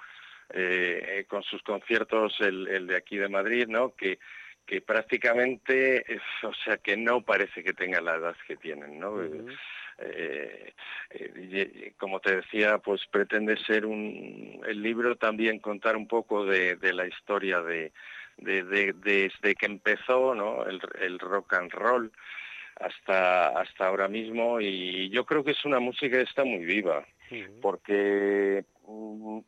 Speaker 8: eh, con sus conciertos, el, de aquí de Madrid, ¿no? Que, que prácticamente, o sea, que no parece que tengan la edad que tienen, ¿no? Eh, eh, como te decía, pues pretende ser un, el libro también contar un poco de, la historia de, desde que empezó, ¿no? El, el rock and roll hasta, hasta ahora mismo y yo creo que es una música que está muy viva, porque, mm,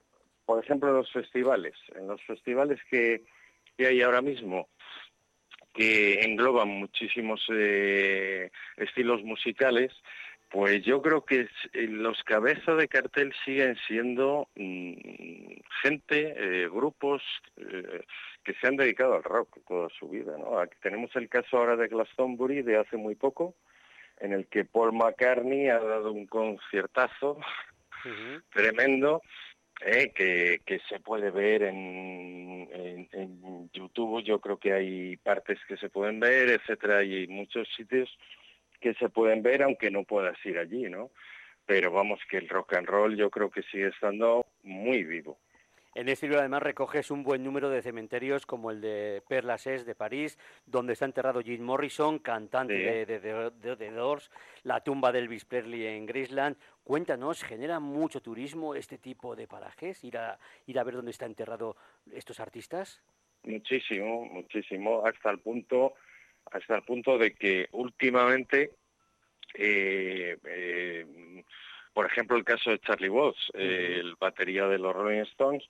Speaker 8: por ejemplo, en los festivales, en los festivales que, hay ahora mismo, que engloban muchísimos eh, estilos musicales, pues yo creo que eh, los cabezas de cartel siguen siendo mm, gente, eh, grupos eh, que se han dedicado al rock toda su vida. ¿no? Aquí tenemos el caso ahora de Glastonbury de hace muy poco, en el que Paul McCartney ha dado un conciertazo tremendo que, que, se puede ver en, en, en, YouTube. Yo creo que hay partes que se pueden ver, etcétera, y muchos sitios que se pueden ver aunque no puedas ir allí, ¿no? Pero vamos, que el rock and roll yo creo que sigue estando muy vivo.
Speaker 1: En este libro además recoges un buen número de cementerios como el de Père Lachaise de París, donde está enterrado Jim Morrison, cantante de, de, de, Doors, la tumba de Elvis Presley en Graceland. Cuéntanos, ¿genera mucho turismo este tipo de parajes? ¿Ir a, ir a ver dónde está enterrado estos artistas?
Speaker 8: Muchísimo, muchísimo, hasta el punto hasta el punto de que últimamente, eh, eh, por ejemplo, el caso de Charlie Watts, el batería de los Rolling Stones,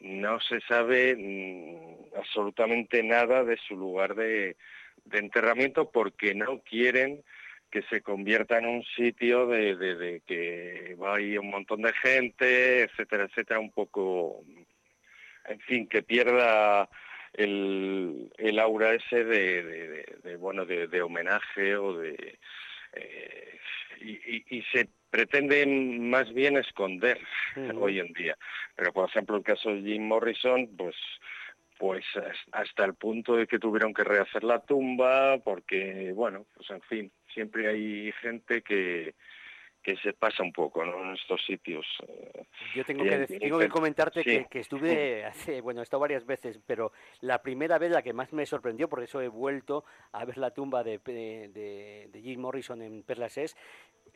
Speaker 8: no se sabe mm, absolutamente nada de su lugar de, enterramiento porque no quieren que se convierta en un sitio de, de, que va ahí un montón de gente, etcétera, etcétera, un poco, en fin, que pierda el, el aura ese de, bueno de, homenaje o de eh, y, se pretende más bien esconder hoy en día. Pero por ejemplo el caso de Jim Morrison pues pues hasta el punto de que tuvieron que rehacer la tumba porque bueno pues en fin siempre hay gente que que se pasa un poco en estos sitios.
Speaker 1: Eh, Yo tengo que, tengo que comentarte que, estuve [LAUGHS] hace, bueno, he estado varias veces, pero la primera vez la que más me sorprendió, por eso he vuelto a ver la tumba de, de, de Jim Morrison en Perlas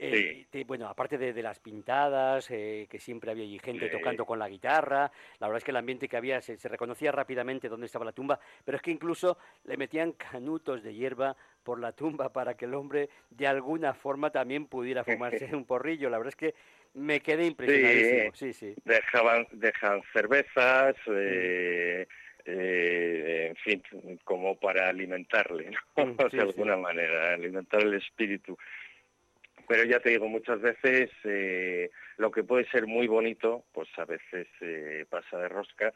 Speaker 1: eh, bueno, aparte de, las pintadas, eh, que siempre había allí gente tocando con la guitarra, la verdad es que el ambiente que había se, reconocía rápidamente dónde estaba la tumba, pero es que incluso le metían canutos de hierba por la tumba para que el hombre de alguna forma también pudiera fumarse [LAUGHS] un porrillo. La verdad es que me quedé impresionadísimo. Sí, sí.
Speaker 8: Dejaban, dejan cervezas. Eh, eh, en fin, como para alimentarle, ¿no? Mm, [LAUGHS] de alguna manera, alimentar el espíritu pero ya te digo, muchas veces eh, lo que puede ser muy bonito, pues a veces pasa de rosca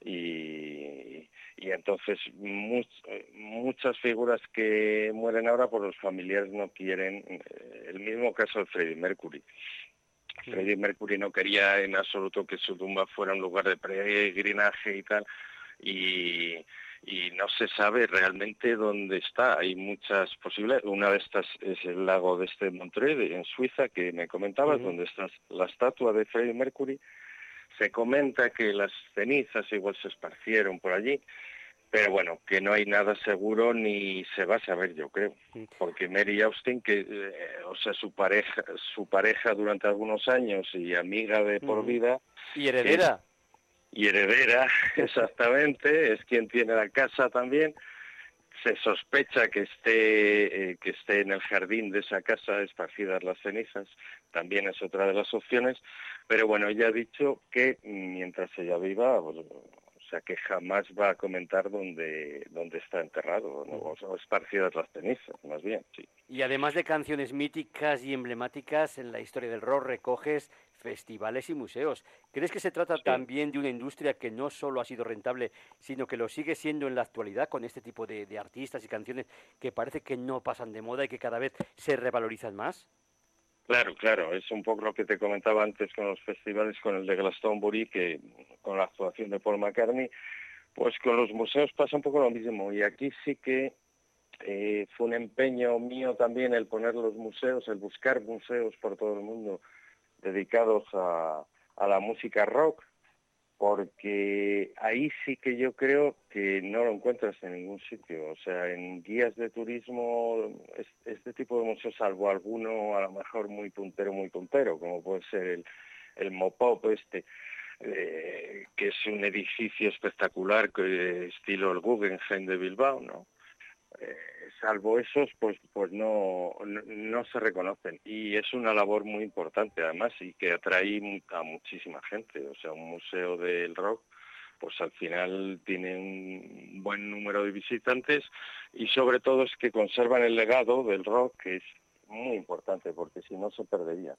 Speaker 8: y, y entonces muchas figuras que mueren ahora por los familiares no quieren, eh, el mismo caso de Freddie Mercury. Freddie Mercury no quería en absoluto que su tumba fuera un lugar de peregrinaje y tal, y, y no se sabe realmente dónde está. Hay muchas posibilidades. Una de estas es el lago de este Montreux, en Suiza, que me comentabas, donde está la estatua de Freddie Mercury. Se comenta que las cenizas igual se esparcieron por allí, pero bueno, que no hay nada seguro ni se va a saber, yo creo, porque Mary Austin, que, eh, o sea, su pareja, su pareja durante algunos años y amiga de por vida.
Speaker 1: Y heredera
Speaker 8: y heredera, [LAUGHS] exactamente, es quien tiene la casa también. Se sospecha que esté, eh, que esté en el jardín de esa casa esparcidas las cenizas, también es otra de las opciones, pero bueno, ella ha dicho que mientras ella viva, pues, o sea, que jamás va a comentar dónde, dónde está enterrado, ¿no? o, esparcidas las cenizas, más bien, sí.
Speaker 1: Y además de canciones míticas y emblemáticas, en la historia del rock recoges festivales y museos. ¿Crees que se trata también de una industria que no solo ha sido rentable, sino que lo sigue siendo en la actualidad con este tipo de, de artistas y canciones que parece que no pasan de moda y que cada vez se revalorizan más?
Speaker 8: Claro, claro, es un poco lo que te comentaba antes con los festivales, con el de Glastonbury, que con la actuación de Paul McCartney, pues con los museos pasa un poco lo mismo. Y aquí sí que eh, fue un empeño mío también el poner los museos, el buscar museos por todo el mundo dedicados a, a la música rock, porque ahí sí que yo creo que no lo encuentras en ningún sitio. O sea, en guías de turismo, este tipo de museos, salvo alguno a lo mejor muy puntero, muy puntero, como puede ser el, el Mopop este, eh, que es un edificio espectacular, estilo el Guggenheim de Bilbao, ¿no? Eh, salvo esos, pues, pues no, no, se reconocen. Y es una labor muy importante, además, y que atrae a muchísima gente. O sea, un museo del rock, pues al final tiene un buen número de visitantes y sobre todo es que conservan el legado del rock, que es muy importante, porque si no se perdería.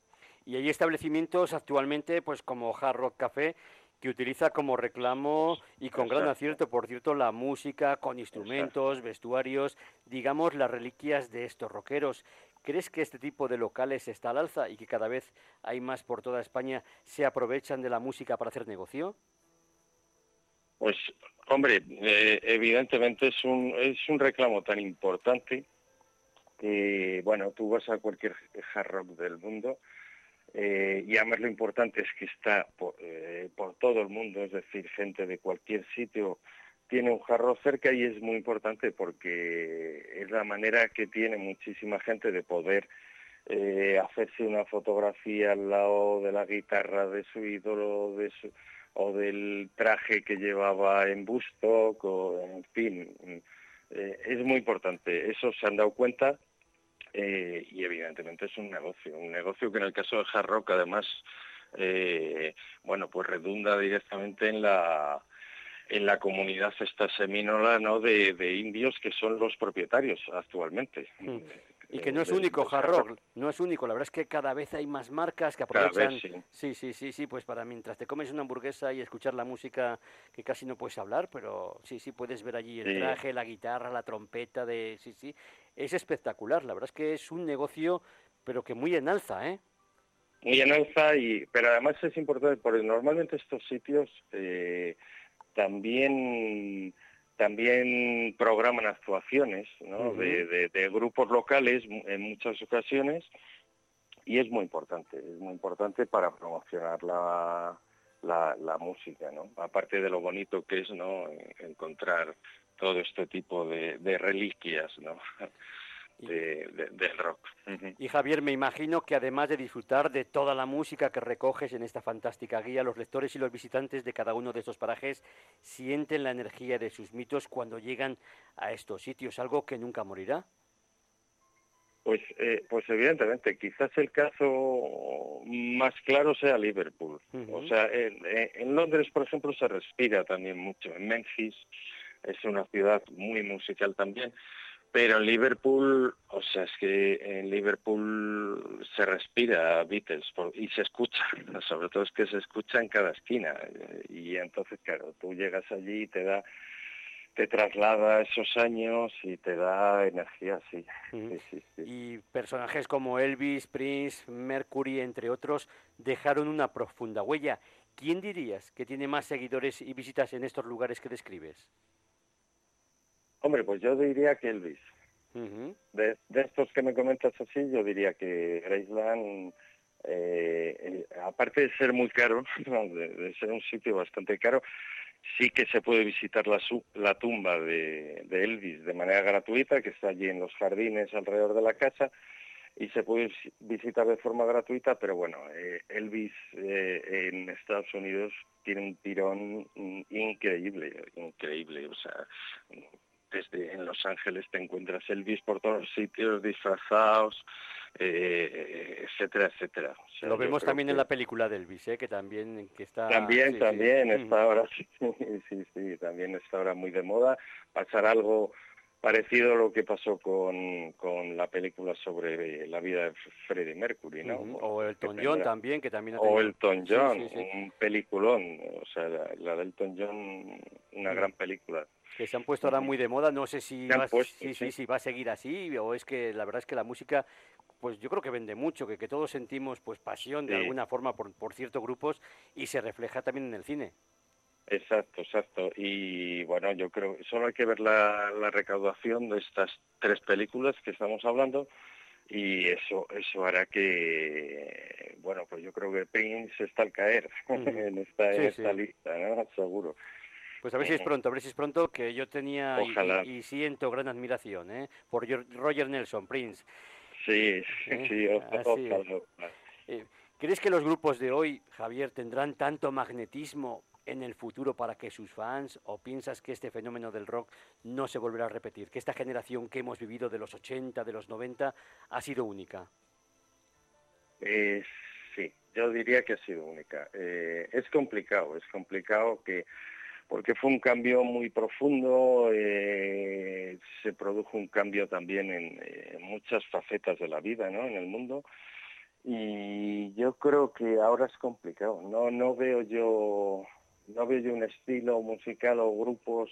Speaker 1: Y hay establecimientos actualmente, pues como Hard Rock Café, que utiliza como reclamo y con gran acierto, por cierto, la música con instrumentos, vestuarios, digamos las reliquias de estos rockeros. ¿Crees que este tipo de locales está al alza y que cada vez hay más por toda España se aprovechan de la música para hacer negocio?
Speaker 8: Pues, hombre, eh, evidentemente es un, es un reclamo tan importante que, bueno, tú vas a cualquier hard rock del mundo eh, y además lo importante es que está eh, por, todo el mundo, es decir, gente de cualquier sitio tiene un jarro cerca y es muy importante porque es la manera que tiene muchísima gente de poder eh, hacerse una fotografía al lado de la guitarra de su ídolo o del traje que llevaba en busto, en fin, es muy importante. Eso se han dado cuenta eh, y evidentemente es un negocio, un negocio que en el caso de Hard Rock además, eh, bueno, pues redunda directamente en la en la comunidad esta semínola ¿no? de, de indios que son los propietarios actualmente.
Speaker 1: Mm. Y que no es único hard rock, no es único, la verdad es que cada vez hay más marcas que aprovechan. sí. sí. sí, sí, pues para mientras te comes una hamburguesa y escuchar la música que casi no puedes hablar, pero sí, sí, puedes ver allí el traje, la guitarra, la trompeta, de sí, sí, es espectacular, la verdad es que es un negocio, pero que muy en alza, ¿eh?
Speaker 8: Muy en alza, y, pero además es importante, porque normalmente estos sitios eh, también también programan actuaciones de, grupos locales en muchas ocasiones y es muy importante, es muy importante para promocionar la, la, música, ¿no? Aparte de lo bonito que es, ¿no? Encontrar todo este tipo de, de reliquias, ¿no? de, del rock.
Speaker 1: Y Javier, me imagino que además de disfrutar de toda la música que recoges en esta fantástica guía, los lectores y los visitantes de cada uno de estos parajes sienten la energía de sus mitos cuando llegan a estos sitios, algo que nunca morirá.
Speaker 8: Pues, eh, pues evidentemente, quizás el caso más claro sea Liverpool. O sea, en, en, Londres, por ejemplo, se respira también mucho. En Memphis es una ciudad muy musical también. Pero en Liverpool, o sea, es que en Liverpool se respira Beatles y se escucha, [LAUGHS] sobre todo es que se escucha en cada esquina. Y entonces, claro, tú llegas allí y te da, te traslada esos años y te da energía, sí. sí, sí,
Speaker 1: Y personajes como Elvis, Prince, Mercury, entre otros, dejaron una profunda huella. ¿Quién dirías que tiene más seguidores y visitas en estos lugares que describes?
Speaker 8: Hombre, pues yo diría que Elvis. de, estos que me comentas así, yo diría que Graceland, eh, aparte de ser muy caro, [LAUGHS] de, ser un sitio bastante caro, sí que se puede visitar la, la tumba de, Elvis de manera gratuita, que está allí en los jardines alrededor de la casa, y se puede visitar de forma gratuita, pero bueno, eh, Elvis eh, en Estados Unidos tiene un tirón increíble, increíble, o sea, desde en Los Ángeles te encuentras Elvis por todos los sitios disfrazados, eh, etcétera, etcétera.
Speaker 1: Lo vemos también en la película de Elvis, ¿eh? que también que está...
Speaker 8: También, también, está ahora, [LAUGHS] sí, sí, sí, también está ahora muy de moda. Pasar algo parecido a lo que pasó con, con la película sobre la vida de Freddie Mercury, ¿no?
Speaker 1: O Elton John también, que también...
Speaker 8: O Elton John, un peliculón, o sea, la, de Elton John, una gran película.
Speaker 1: Que se han puesto ahora muy de moda, no sé si va, sí, sí, sí, va a seguir así o es que la verdad es que la música pues yo creo que vende mucho, que, que todos sentimos pues pasión de alguna forma por, por ciertos grupos y se refleja también en el cine.
Speaker 8: Exacto, exacto. Y bueno, yo creo que solo hay que ver la, recaudación de estas tres películas que estamos hablando y eso eso hará que, bueno, pues yo creo que Prince está al caer [LAUGHS] en esta, esta lista, ¿no? Seguro.
Speaker 1: Pues a ver si es pronto, a ver si es pronto, que yo tenía y, siento gran admiración ¿eh? por Roger Nelson, Prince.
Speaker 8: Sí, sí, ¿Eh? ojalá.
Speaker 1: Eh, ¿Crees que los grupos de hoy, Javier, tendrán tanto magnetismo en el futuro para que sus fans o piensas que este fenómeno del rock no se volverá a repetir? Que esta generación que hemos vivido de los 80, de los 90, ha sido única.
Speaker 8: Eh, sí, yo diría que ha sido única. Eh, es complicado, es complicado que porque fue un cambio muy profundo, eh, se produjo un cambio también en, en, muchas facetas de la vida, ¿no? En el mundo y yo creo que ahora es complicado. No no veo yo no veo yo un estilo musical o grupos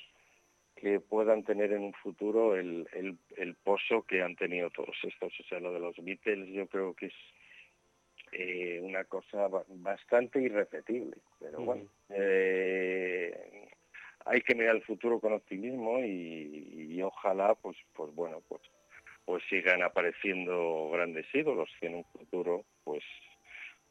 Speaker 8: que puedan tener en un futuro el, el, pozo que han tenido todos estos. O sea, lo de los Beatles yo creo que es eh, una cosa bastante irrepetible. Pero bueno, eh, hay que mirar el futuro con optimismo y, ojalá, pues, pues bueno, pues, pues sigan apareciendo grandes ídolos que en un futuro, pues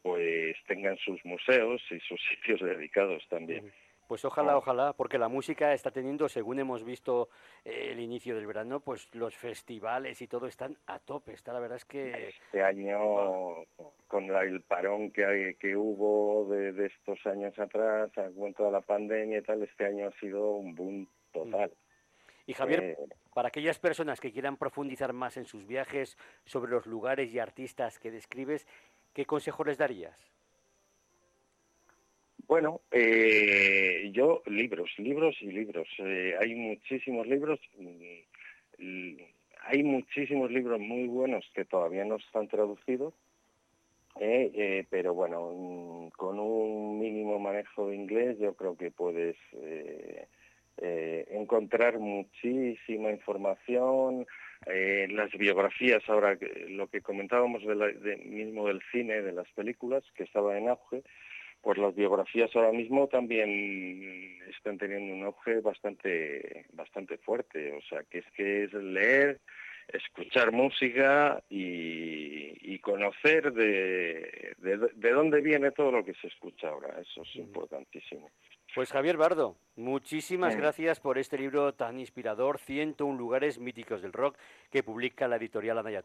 Speaker 8: pues tengan sus museos y sus [LAUGHS] sitios dedicados también.
Speaker 1: Pues ojalá, ojalá, porque la música está teniendo, según hemos visto eh, el inicio del verano, pues los festivales y todo están a tope. Está la verdad es que
Speaker 8: este año con el parón que hay, que hubo de, estos años atrás, a cuento de la pandemia y tal, este año ha sido un boom total.
Speaker 1: Y Javier, eh, para aquellas personas que quieran profundizar más en sus viajes sobre los lugares y artistas que describes, ¿qué consejo les darías?
Speaker 8: Bueno, eh, yo libros, libros y libros. Eh, hay muchísimos libros. Mm, hay muchísimos libros muy buenos que todavía no están traducidos, eh, pero bueno, mm, con un mínimo manejo de inglés yo creo que puedes encontrar muchísima información, eh, las biografías, ahora lo que comentábamos de mismo del cine, de las películas, que estaba en auge, pues las biografías ahora mismo también están teniendo un auge bastante, bastante fuerte. O sea, que es que es leer, escuchar música y, conocer de, de, dónde viene todo lo que se escucha ahora. Eso es importantísimo.
Speaker 1: Pues Javier Bardo, muchísimas gracias por este libro tan inspirador, 101 lugares míticos del rock, que publica la editorial Anaya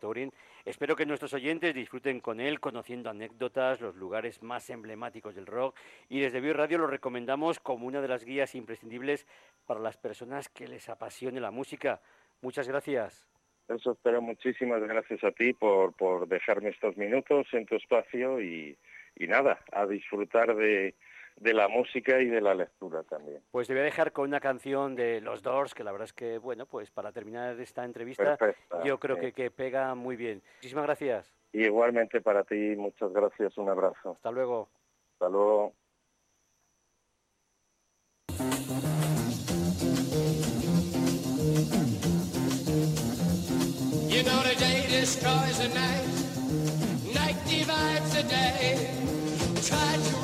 Speaker 1: Espero que nuestros oyentes disfruten con él, conociendo anécdotas, los lugares más emblemáticos del rock, y desde Bio Radio lo recomendamos como una de las guías imprescindibles para las personas que les apasione la música. Muchas gracias.
Speaker 8: Eso espero. Muchísimas gracias a ti por, por dejarme estos minutos en tu espacio y nada, a disfrutar de de la música y de la lectura también.
Speaker 1: Pues te voy a dejar con una canción de Los Doors, que la verdad es que, bueno, pues para terminar esta entrevista, yo creo que, que pega muy bien. Muchísimas gracias.
Speaker 8: igualmente para ti, muchas gracias, un abrazo.
Speaker 1: Hasta luego.
Speaker 8: Hasta luego. You know the day destroys the night, night divides the day. Try to